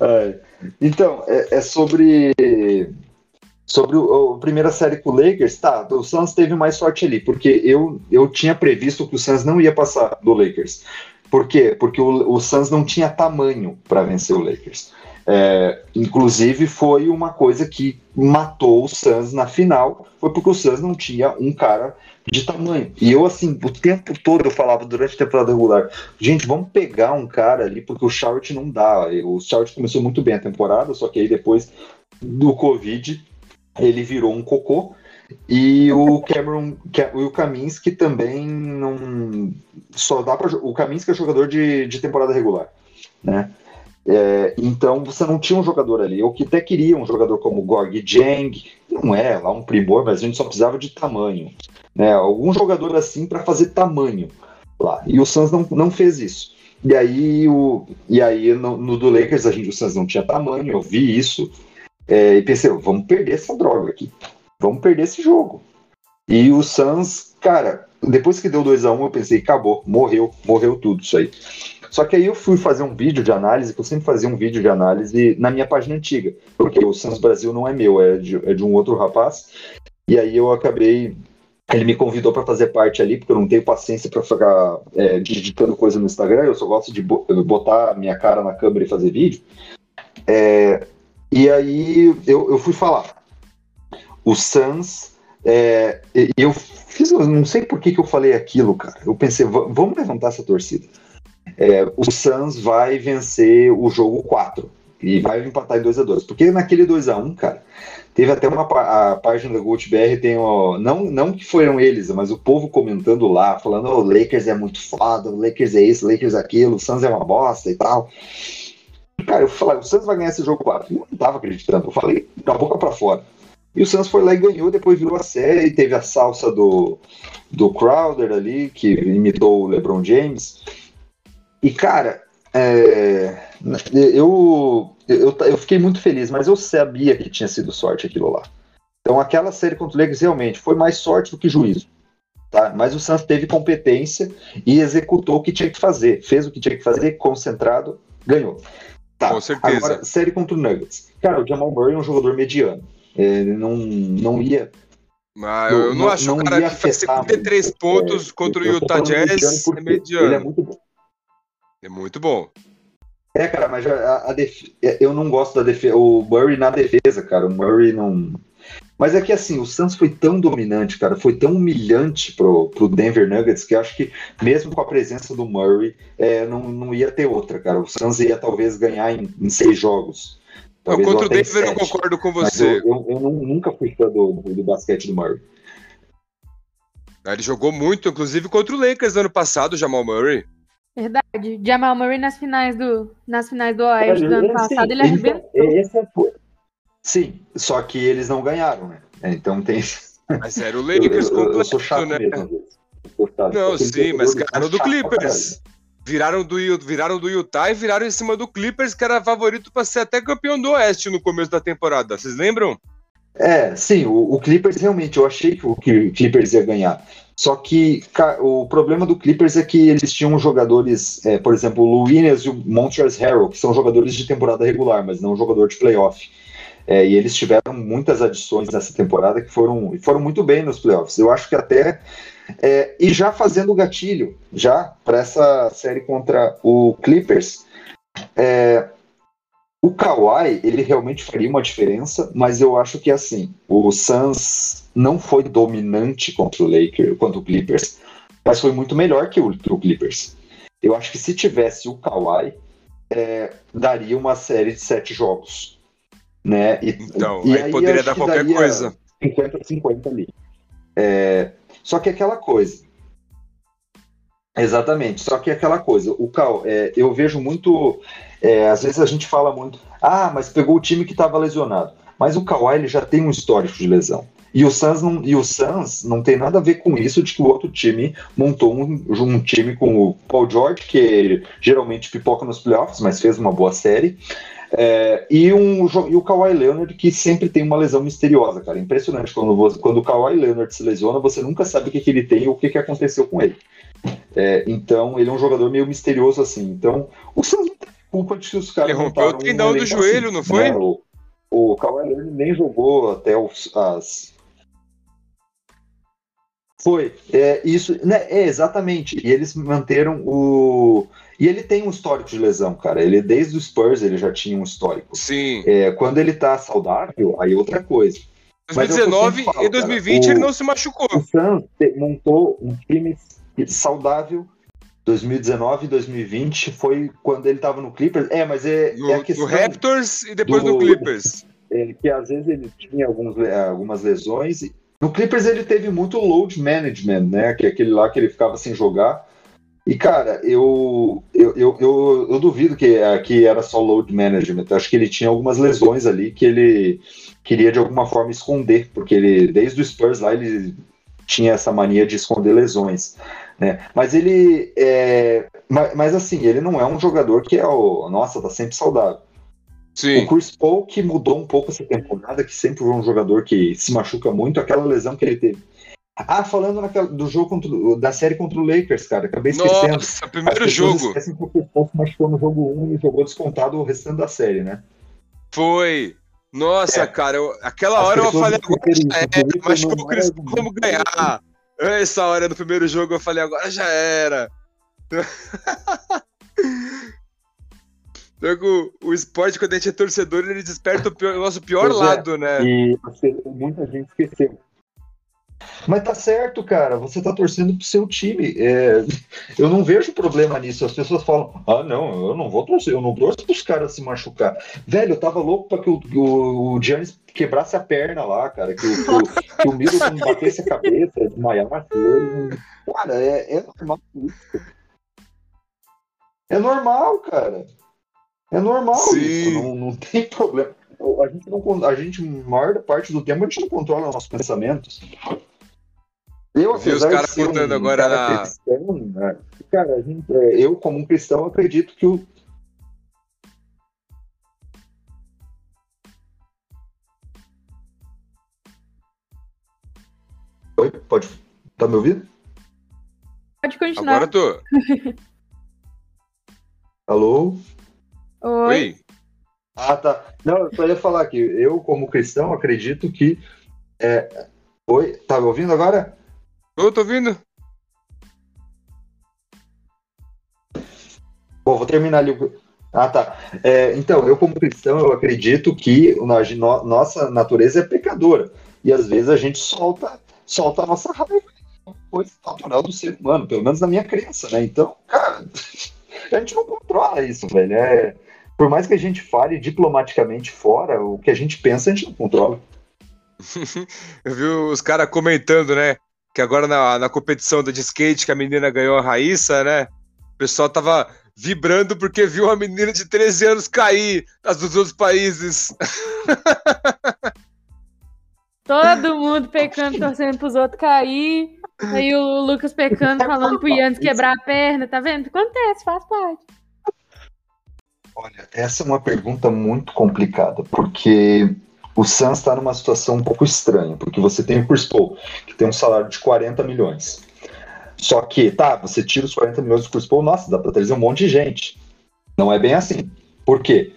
É... então, é, é, sobre sobre o, a primeira série com o Lakers, tá, o Suns teve mais sorte ali, porque eu, eu tinha previsto que o Suns não ia passar do Lakers. Por quê? Porque o, o Suns não tinha tamanho para vencer o Lakers. É, inclusive foi uma coisa que matou o Suns na final, foi porque o Suns não tinha um cara de tamanho. E eu, assim, o tempo todo eu falava durante a temporada regular, gente, vamos pegar um cara ali, porque o Charlotte não dá. O Charlotte começou muito bem a temporada, só que aí depois do Covid ele virou um cocô. E o Cameron, o Kaminsky também não só dá para o Kaminsky é jogador de, de temporada regular, né? É, então você não tinha um jogador ali. Eu que até queria um jogador como Gorg Jang, não é lá um primor, mas a gente só precisava de tamanho, né? Algum jogador assim para fazer tamanho lá. E o Suns não, não fez isso. E aí o e aí no, no do Lakers a gente o Suns não tinha tamanho. Eu vi isso é, e pensei, vamos perder essa droga aqui. Vamos perder esse jogo. E o Suns, cara, depois que deu 2 a 1 um, eu pensei, acabou, morreu, morreu tudo isso aí. Só que aí eu fui fazer um vídeo de análise, que eu sempre fazia um vídeo de análise na minha página antiga, porque o Suns Brasil não é meu, é de, é de um outro rapaz. E aí eu acabei ele me convidou para fazer parte ali, porque eu não tenho paciência para ficar é, digitando coisa no Instagram, eu só gosto de botar minha cara na câmera e fazer vídeo. É, e aí eu, eu fui falar. O Suns, é, eu fiz, eu não sei por que, que eu falei aquilo, cara. Eu pensei, vamos levantar essa torcida. É, o Suns vai vencer o jogo 4 e vai empatar em 2 a 2 Porque naquele 2 a 1 cara, teve até uma a página da GoltBR, tem ó, não, não que foram eles, mas o povo comentando lá, falando: o oh, Lakers é muito foda, o Lakers é isso, o Lakers é aquilo, o Suns é uma bosta e tal. Cara, eu falei, o Santos vai ganhar esse jogo 4. Eu não tava acreditando, eu falei da boca para fora. E o Santos foi lá e ganhou, depois virou a série, teve a salsa do, do Crowder ali, que imitou o LeBron James. E, cara, é, eu, eu, eu fiquei muito feliz, mas eu sabia que tinha sido sorte aquilo lá. Então, aquela série contra o Lakers realmente foi mais sorte do que juízo. Tá? Mas o Santos teve competência e executou o que tinha que fazer. Fez o que tinha que fazer, concentrado, ganhou. Tá, Com certeza. Agora, série contra o Nuggets. Cara, o Jamal Murray é um jogador mediano. Ele não, não ia. Mas eu não, não acho não o cara que faz 53 muito. pontos é, contra o Utah Jazz é mediano. Ele é muito bom. É muito bom. É, cara, mas a, a def... eu não gosto da defesa. O Murray na defesa, cara. O Murray não. Mas é que assim, o Suns foi tão dominante, cara, foi tão humilhante pro, pro Denver Nuggets que acho que mesmo com a presença do Murray, é, não, não ia ter outra, cara. O Suns ia talvez ganhar em, em seis jogos. Não, contra o Denver eu concordo com você. Eu, eu, eu, nunca fui fã do, do basquete do Murray. Ah, ele jogou muito, inclusive contra o Lakers ano passado, o Jamal Murray. Verdade. Jamal Murray nas finais do, nas finais do Oeste do ano passado, ele arrebentou. Então, esse é, Sim, só que eles não ganharam, né? Então tem. Mas era o Lakers eu, eu, completo, eu sou chato né? mesmo, Não, sim, mas ganharam do Clippers. Viraram do, viraram do Utah e viraram em cima do Clippers, que era favorito para ser até campeão do Oeste no começo da temporada. Vocês lembram? É, sim, o, o, Clippers realmente, eu achei que o Clippers ia ganhar. Só que o problema do Clippers é que eles tinham jogadores, é, por exemplo, o Williams e o Montrezl Harrell, que são jogadores de temporada regular, mas não jogador de playoff. É, e eles tiveram muitas adições nessa temporada que foram, foram muito bem nos playoffs. Eu acho que até. É, e já fazendo o gatilho, já para essa série contra o Clippers, é, o Kawhi, ele realmente faria uma diferença, mas eu acho que assim, o Suns não foi dominante contra o Lakers, contra o Clippers, mas foi muito melhor que o, que o Clippers. Eu acho que se tivesse o Kawhi, é, daria uma série de sete jogos né? E, então, e aí, aí poderia dar qualquer coisa. 50 50 ali. É, só que aquela coisa. Exatamente, só que aquela coisa, o Cal, é, eu vejo muito, é, às vezes a gente fala muito, ah, mas pegou o time que estava lesionado, mas o Kawhi ele já tem um histórico de lesão. E o Suns não, e o Suns não tem nada a ver com isso de que o outro time montou um, um time com o Paul George, que geralmente pipoca nos playoffs, mas fez uma boa série. É, e, um, e o Kawhi Leonard, que sempre tem uma lesão misteriosa, cara. Impressionante. Quando, você, quando o Kawhi Leonard se lesiona, você nunca sabe o que, que ele tem ou o que, que aconteceu com ele. É, então, ele é um jogador meio misterioso assim. Então, o Suns não tem culpa de que os caras. Ele rompeu o tendão do joelho, assim, não foi? Né? O, o Kawhi Leonard nem jogou até os, as. Foi. É, isso, né, é, exatamente. E eles manteram o e ele tem um histórico de lesão, cara. Ele, desde o Spurs, ele já tinha um histórico. Sim. É, quando ele tá saudável, aí é outra coisa. 2019 falo, e 2020 cara, ele não se machucou. O Suns montou um time saudável. 2019 e 2020 foi quando ele tava no Clippers. É, mas é, no, é a questão. No Raptors e depois do, no Clippers. É, que às vezes ele tinha alguns, algumas lesões. No Clippers ele teve muito load management, né? Que é aquele lá que ele ficava sem jogar. E, cara, eu, eu, eu, eu, eu duvido que, que era só load management. acho que ele tinha algumas lesões ali que ele queria de alguma forma esconder, porque ele, desde o Spurs lá, ele tinha essa mania de esconder lesões. Né? Mas ele é. Mas, mas, assim, ele não é um jogador que é o. Nossa, tá sempre saudável. Sim. O Chris Paul que mudou um pouco essa temporada, que sempre foi um jogador que se machuca muito, aquela lesão que ele teve ah, falando naquela, do jogo contra, da série contra o Lakers, cara, acabei esquecendo. Nossa, primeiro jogo. Esquecem que o se machucou no jogo 1 e jogou descontado o restante da série, né? Foi. Nossa, é. cara, eu, aquela As hora eu falei agora já é, machucou o Chris vamos ganhar. Essa hora do primeiro jogo eu falei agora já era. Então, o esporte, quando a gente é torcedor, ele desperta o, pior, o nosso pior pois é. lado, é. né? E muita gente esqueceu. Mas tá certo, cara. Você tá torcendo pro seu time. É, eu não vejo problema nisso. As pessoas falam: ah, não, eu não vou torcer, eu não torço pros caras se machucar. Velho, eu tava louco pra que o, o, o Giannis quebrasse a perna lá, cara. Que, que, que, que o Middleton batesse a cabeça, desmaiasse. Cara, é, é normal isso. É normal, cara. É normal Sim. isso. Não, não tem problema. A gente, não, a gente, maior parte do tempo, a gente não controla nossos pensamentos. Eu, vi os caras contando um agora cara na. Cristão, né? Cara, gente, é, eu, como um cristão, acredito que o. Oi, pode. Tá me ouvindo? Pode continuar. Agora tô. Alô? Oi. Oi. Ah, tá. Não, eu só ia falar que eu, como cristão, acredito que. É... Oi, tá me ouvindo agora? Eu tô ouvindo. Bom, vou terminar ali. Ah, tá. É, então, eu como cristão, eu acredito que no, nossa natureza é pecadora. E às vezes a gente solta, solta a nossa raiva. Coisa natural do ser humano, pelo menos na minha crença, né? Então, cara, a gente não controla isso, velho. É, por mais que a gente fale diplomaticamente fora, o que a gente pensa a gente não controla. eu vi os caras comentando, né? Que agora na, na competição da de skate que a menina ganhou a Raíssa, né? O pessoal tava vibrando porque viu uma menina de 13 anos cair das dos outros países. Todo mundo pecando, torcendo pros outros cair. Aí o Lucas pecando, falando pro Yannis quebrar a perna, tá vendo? Acontece, faz parte. Olha, essa é uma pergunta muito complicada, porque o Suns está numa situação um pouco estranha, porque você tem o Chris Paul, que tem um salário de 40 milhões. Só que, tá, você tira os 40 milhões do Chris Paul, nossa, dá para trazer um monte de gente. Não é bem assim. Por quê?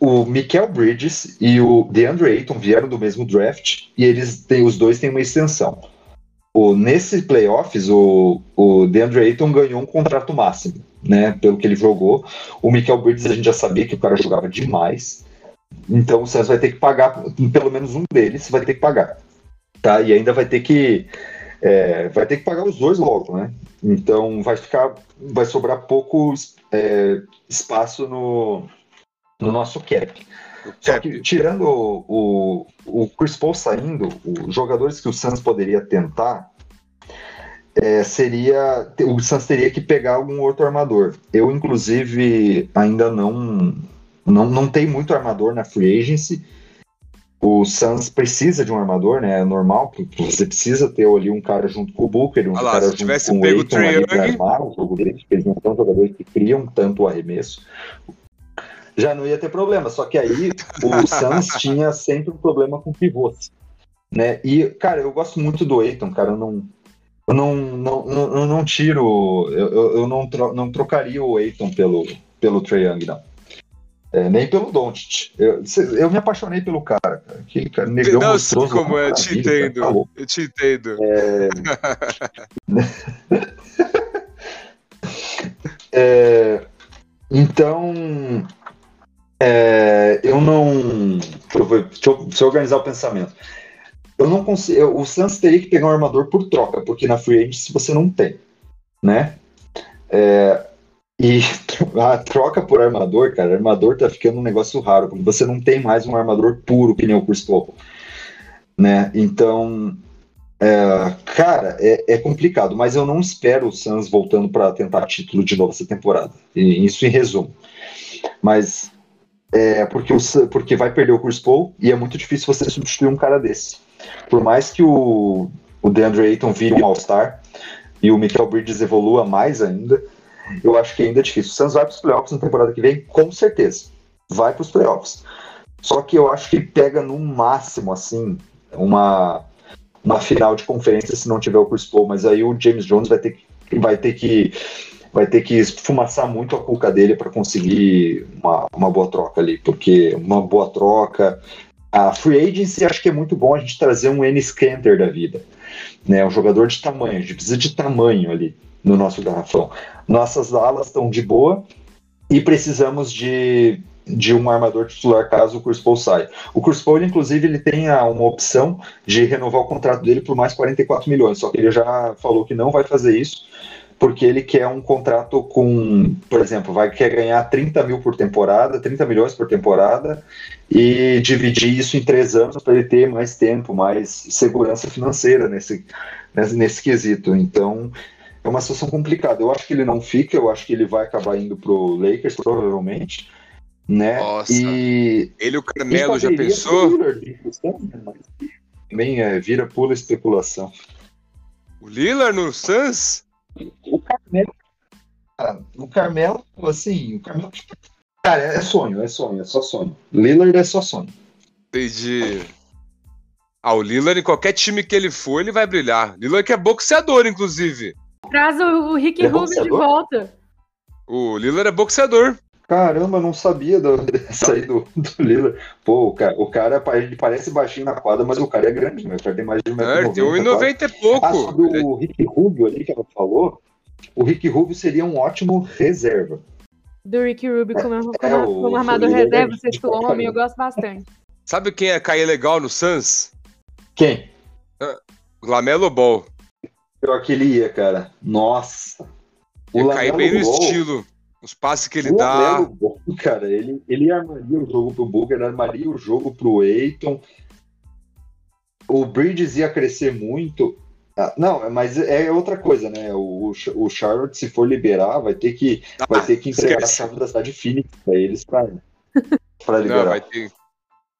O Michael Bridges e o DeAndre Ayton vieram do mesmo draft e eles têm, os dois têm uma extensão. O, nesse playoffs, o, o DeAndre Ayton ganhou um contrato máximo, né? Pelo que ele jogou. O Michael Bridges a gente já sabia que o cara jogava demais. Então o Suns vai ter que pagar, pelo menos um deles vai ter que pagar. Tá? E ainda vai ter que. É, vai ter que pagar os dois logo, né? Então vai ficar. Vai sobrar pouco é, espaço no, no nosso cap. Só que tirando o, o, o Chris Paul saindo, os jogadores que o Suns poderia tentar é, seria o Suns teria que pegar algum outro armador. Eu inclusive ainda não não, não tem muito armador na free agency. O Suns precisa de um armador, né? É normal, você precisa ter ali um cara junto com o Booker, um ah lá, cara junto com o Aiton para armar o jogo deles, porque eles não são jogadores que criam tanto o arremesso. Já não ia ter problema, só que aí o Suns tinha sempre um problema com pivôs, né? E, cara, eu gosto muito do Aiton, cara, eu não, eu não, não, não, não tiro, eu, eu não, tro, não trocaria o Aiton pelo, pelo Trae Young, não. É, nem pelo Doncic. Eu, eu me apaixonei pelo cara, cara. Que cara negão Não sei como é, eu te entendo. Cara, eu te entendo. É... é... Então, é... eu não. Deixa eu, deixa eu, deixa eu organizar o pensamento. Eu não consigo. O Suns teria que pegar um armador por troca, porque na Free Agent você não tem, né? É, e a troca por armador, cara, armador tá ficando um negócio raro, porque você não tem mais um armador puro que nem o Chris Paul, né? Então, é, cara, é, é, complicado, mas eu não espero o Suns voltando para tentar título de novo essa temporada. E isso em resumo. Mas é porque, o, porque vai perder o Chris Paul e é muito difícil você substituir um cara desse. Por mais que o, o DeAndre Ayton vire um All-Star e o Michael Bridges evolua mais ainda, eu acho que ainda é difícil. O Suns vai para os playoffs na temporada que vem, com certeza. Vai para os playoffs. Só que eu acho que pega no máximo, assim, uma, uma final de conferência se não tiver o Chris Paul. Mas aí o James Jones vai ter que, vai ter que, vai ter que esfumaçar muito a cuca dele para conseguir uma, uma boa troca ali. Porque uma boa troca. A free agency acho que é muito bom a gente trazer um Ennis Canter da vida. Né, um jogador de tamanho, a gente precisa de tamanho ali no nosso garrafão. Nossas alas estão de boa e precisamos de, de um armador titular caso o Chris Paul saia. O Chris Paul, inclusive, ele tem uma opção de renovar o contrato dele por mais 44 milhões, só que ele já falou que não vai fazer isso porque ele quer um contrato com, por exemplo, vai quer ganhar 30 mil por temporada, 30 milhões por temporada, e dividir isso em três anos para ele ter mais tempo, mais segurança financeira nesse, nesse, nesse quesito. Então, é uma situação complicada. Eu acho que ele não fica, eu acho que ele vai acabar indo pro Lakers, provavelmente. Né? Nossa. E ele e o Carmelo já pensou? Também é, vira pula especulação. O Lillard no Suns? O Carmelo. Cara, o Carmelo, assim, o Carmelo. Cara, é sonho, é sonho, é só sonho. Lillard é só sonho. Entendi. Ah, o Lillard, em qualquer time que ele for, ele vai brilhar. Lillard que é boxeador, inclusive. Traz o, o Rick é Rubio de volta. O Lillard é boxeador. Caramba, não sabia do, dessa aí do, do Lillard. Pô, o cara, o cara ele parece baixinho na quadra, mas o cara é grande, né? O cara tem mais de 1,90m. É, tem 1,90 é pouco. Ah, sobre o Rick Rubio ali que ela falou, o Rick Rubio seria um ótimo reserva. Do Rick Rubio como, como, é, como armador reserva, sexto homem, eu gosto bastante. Sabe quem é cair legal no Suns? Quem? Lamelo Ball. Pior que ele ia, cara. Nossa. O Ia cair bem no estilo. Os passes que ele o dá. Cara, ele, ele armaria o jogo pro Booker, armaria o jogo pro Eiton. O Bridges ia crescer muito. Ah, não, mas é outra coisa, né? O, o Charlotte, se for liberar, vai ter que, ah, vai ter que entregar esquece. a chave da cidade Phoenix pra eles pra, pra liberar. Não, vai ter,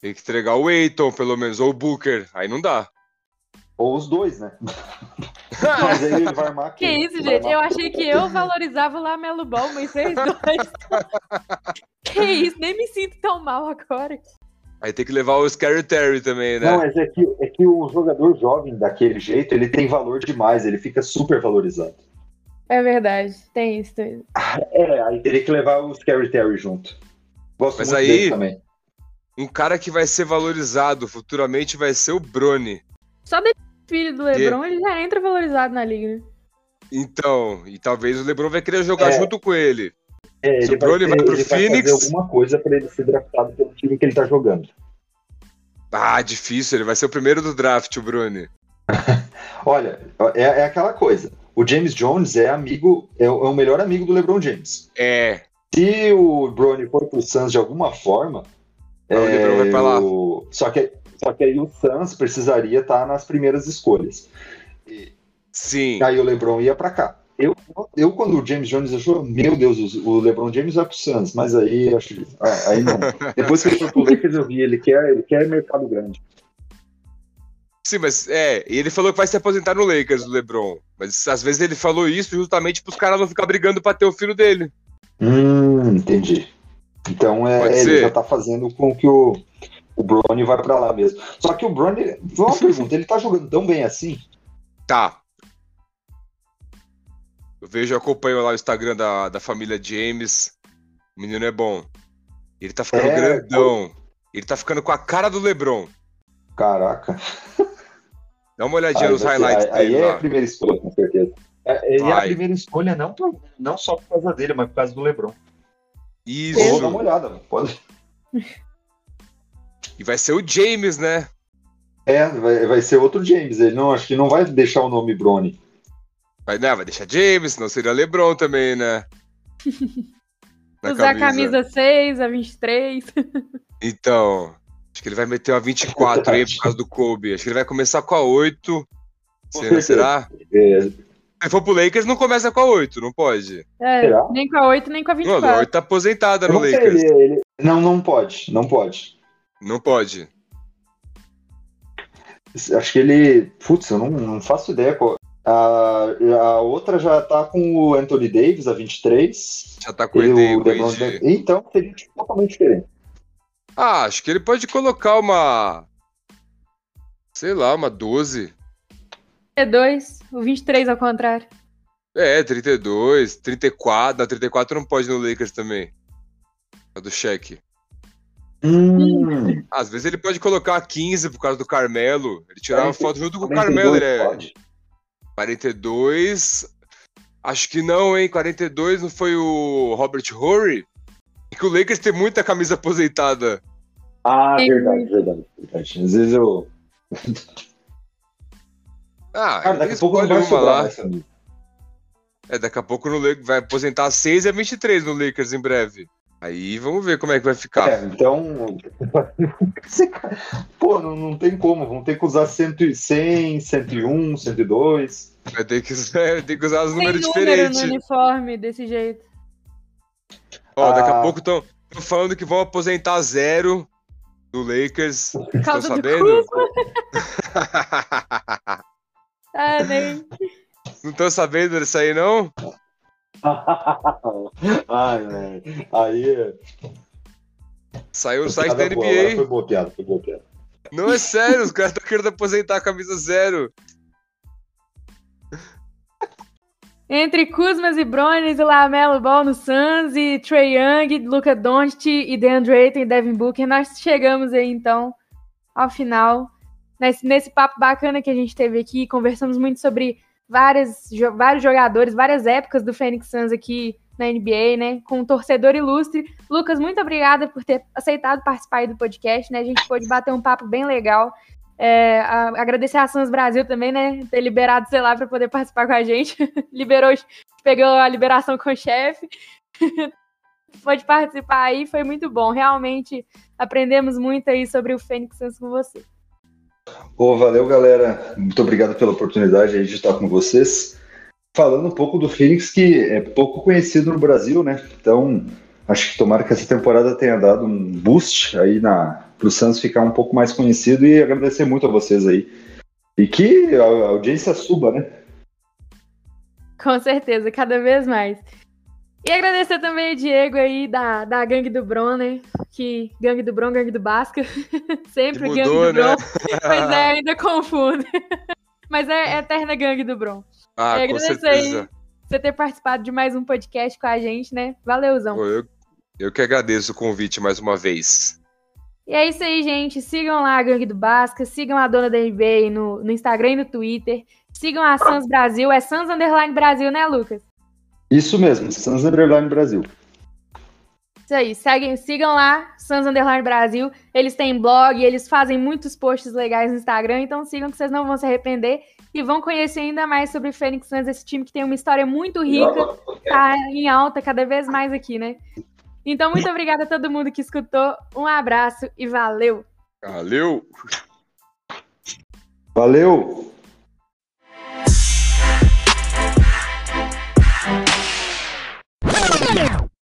Tem que entregar o Eiton, pelo menos, ou o Booker. Aí não dá. Ou os dois, né? Mas aí ele vai armar Que isso, gente? Eu achei que eu valorizava o Lamelo Ball, mas vocês dois. que isso? Nem me sinto tão mal agora. Aí tem que levar o Scary Terry também, né? Não, mas é que, é que o jogador jovem daquele jeito, ele tem valor demais, ele fica super valorizado. É verdade, tem isso. Tem isso. É, aí teria que levar o Scary Terry junto. Gosto Mas muito aí- dele também. Um cara que vai ser valorizado futuramente vai ser o Brony. Só de filho do LeBron, ele já entra valorizado na liga. né? Então, e talvez o LeBron vai querer jogar É. junto com ele. É, Se ele o Brony vai pro ele Phoenix- fazer alguma coisa pra ele ser draftado pelo time que ele tá jogando. Ah, difícil, ele vai ser o primeiro do draft, o Brony. Olha, é, é aquela coisa. O James Jones é amigo, é, o é o melhor amigo do LeBron James. É, Se o Brony for pro Suns de alguma forma, Ah, o LeBron vai pra lá. o- só que só que aí o Suns precisaria estar nas primeiras escolhas. sim. Aí o LeBron ia pra cá. Eu, eu quando o James Jones achou, meu Deus, o LeBron James vai pro Suns, mas aí acho, ah, aí não. Depois que ele foi pro Lakers eu vi, ele quer, ele quer mercado grande. Sim, mas é, e ele falou que vai se aposentar no Lakers, o LeBron. Mas às vezes ele falou isso justamente pros caras não ficar brigando pra ter o filho dele. Hum, entendi. Então é, ele já tá fazendo com que o, o Bronny vai pra lá mesmo. Só que o Bronny, uma pergunta, ele tá jogando tão bem assim? Tá. Eu vejo, eu acompanho lá o Instagram da, da família James. O menino é bom. Ele tá ficando É, grandão. Ele tá ficando com a cara do LeBron. Caraca. Dá uma olhadinha Aí nos highlights aí, aí dele é lá. a primeira escolha, com certeza. É, ele é a Vai. primeira escolha não, por- não só por causa dele, mas por causa do LeBron. Isso. Eu vou dar uma olhada, mano. Pode... E vai ser o James, né? É, vai, vai ser outro James. Ele não, acho que não vai deixar o nome Bronny. Vai, né, vai deixar James, senão seria LeBron também, né? Usar a camisa 6, a 23. Então, acho que ele vai meter uma 24 aí por causa do Kobe. Acho que ele vai começar com a 8. Com Será? será? É, Se for pro Lakers, não começa com a 8, não pode. É, Será? nem com a 8, nem com a Não, a 24. 8 tá aposentada eu no não Lakers. ele- ele- não, não pode. Não pode. Não pode. Acho que ele. Putz, eu não, não faço ideia. qual- A, a outra já tá com o Anthony Davis, a 23. Já tá com E o o AD. James- Então seria totalmente diferente. Ah, acho que ele pode colocar uma. Sei lá, uma 12. 32, o 23 ao contrário. É, 32, 34. Não, 34 não pode no Lakers também. A do cheque. Hum, Às vezes ele pode colocar 15 por causa do Carmelo. Ele tirava 40, foto junto com o 42 Carmelo, ele é. pode. 42. Acho que não, hein? 42 não foi o Robert Horry? É que o Lakers tem muita camisa aposentada. Ah, verdade, verdade, verdade. Às vezes eu. Ah, Cara, daqui a pouco não vai uma sobrar camisa. É, daqui a pouco no Lakers vai aposentar 6 e a 23 no Lakers em breve. Aí vamos ver como é que vai ficar. É, então. Pô, não, não tem como. Vão ter que usar 100, 100 101, 102. Vai ter que, vai ter que usar os Tem números número diferentes. no uniforme desse jeito. Ó, daqui a Ah. pouco estão falando que vão aposentar zero no Lakers. Estão do sabendo? Ah, nem. Não estão sabendo disso aí, não? Ai, velho. Aí. Saiu no site da piada boa, NBA. Foi boa piada, foi boa piada. Não é sério, os caras estão querendo aposentar a camisa zero. Entre Kuzmas e Brones e Lamelo Ball no Suns e Trey Young, Luca Doncic e DeAndre Ayton e Devin Booker, nós chegamos aí então ao final nesse, nesse papo bacana que a gente teve aqui, conversamos muito sobre várias, vários jogadores, várias épocas do Phoenix Suns aqui na NBA, né, com um torcedor ilustre. Lucas, muito obrigada por ter aceitado participar do podcast, né, a gente pôde bater um papo bem legal. É, a- agradecer a Suns Brasil também, né? Ter liberado, sei lá, para poder participar com a gente. Liberou, pegou a liberação com o chefe. Pode participar aí, foi muito bom. Realmente aprendemos muito aí sobre o Fênix Suns com você. Ô, valeu, galera. Muito obrigado pela oportunidade de estar com vocês. Falando um pouco do Phoenix, que é pouco conhecido no Brasil, né? Então, acho que tomara que essa temporada tenha dado um boost aí na, o Suns ficar um pouco mais conhecido e agradecer muito a vocês aí. E que a audiência suba, né? Com certeza, cada vez mais. E agradecer também o Diego aí da, da Gangue do Bron, né? Que Gangue do Bron, Gangue do Basca. Sempre mudou, Gangue do né? Bron. pois é, ainda confundo. Mas é, é eterna Gangue do Bron. Ah, e agradecer com certeza. aí você ter participado de mais um podcast com a gente, né? Valeuzão. Pô, eu, eu que agradeço o convite mais uma vez. E é isso aí, gente. Sigam lá a Gangue do Basca, sigam a dona da NBA no, no Instagram e no Twitter. Sigam a Sans Brasil, é Sans Underline Brasil, né, Lucas? Isso mesmo, Sans Underline Brasil. Isso aí, seguem, sigam lá, Sans Underline Brasil. Eles têm blog, eles fazem muitos posts legais no Instagram, então sigam que vocês não vão se arrepender e vão conhecer ainda mais sobre o Fênix Suns, esse time que tem uma história muito rica, tá em alta cada vez mais aqui, né? Então, muito obrigada a todo mundo que escutou. Um abraço e valeu! Valeu! Valeu!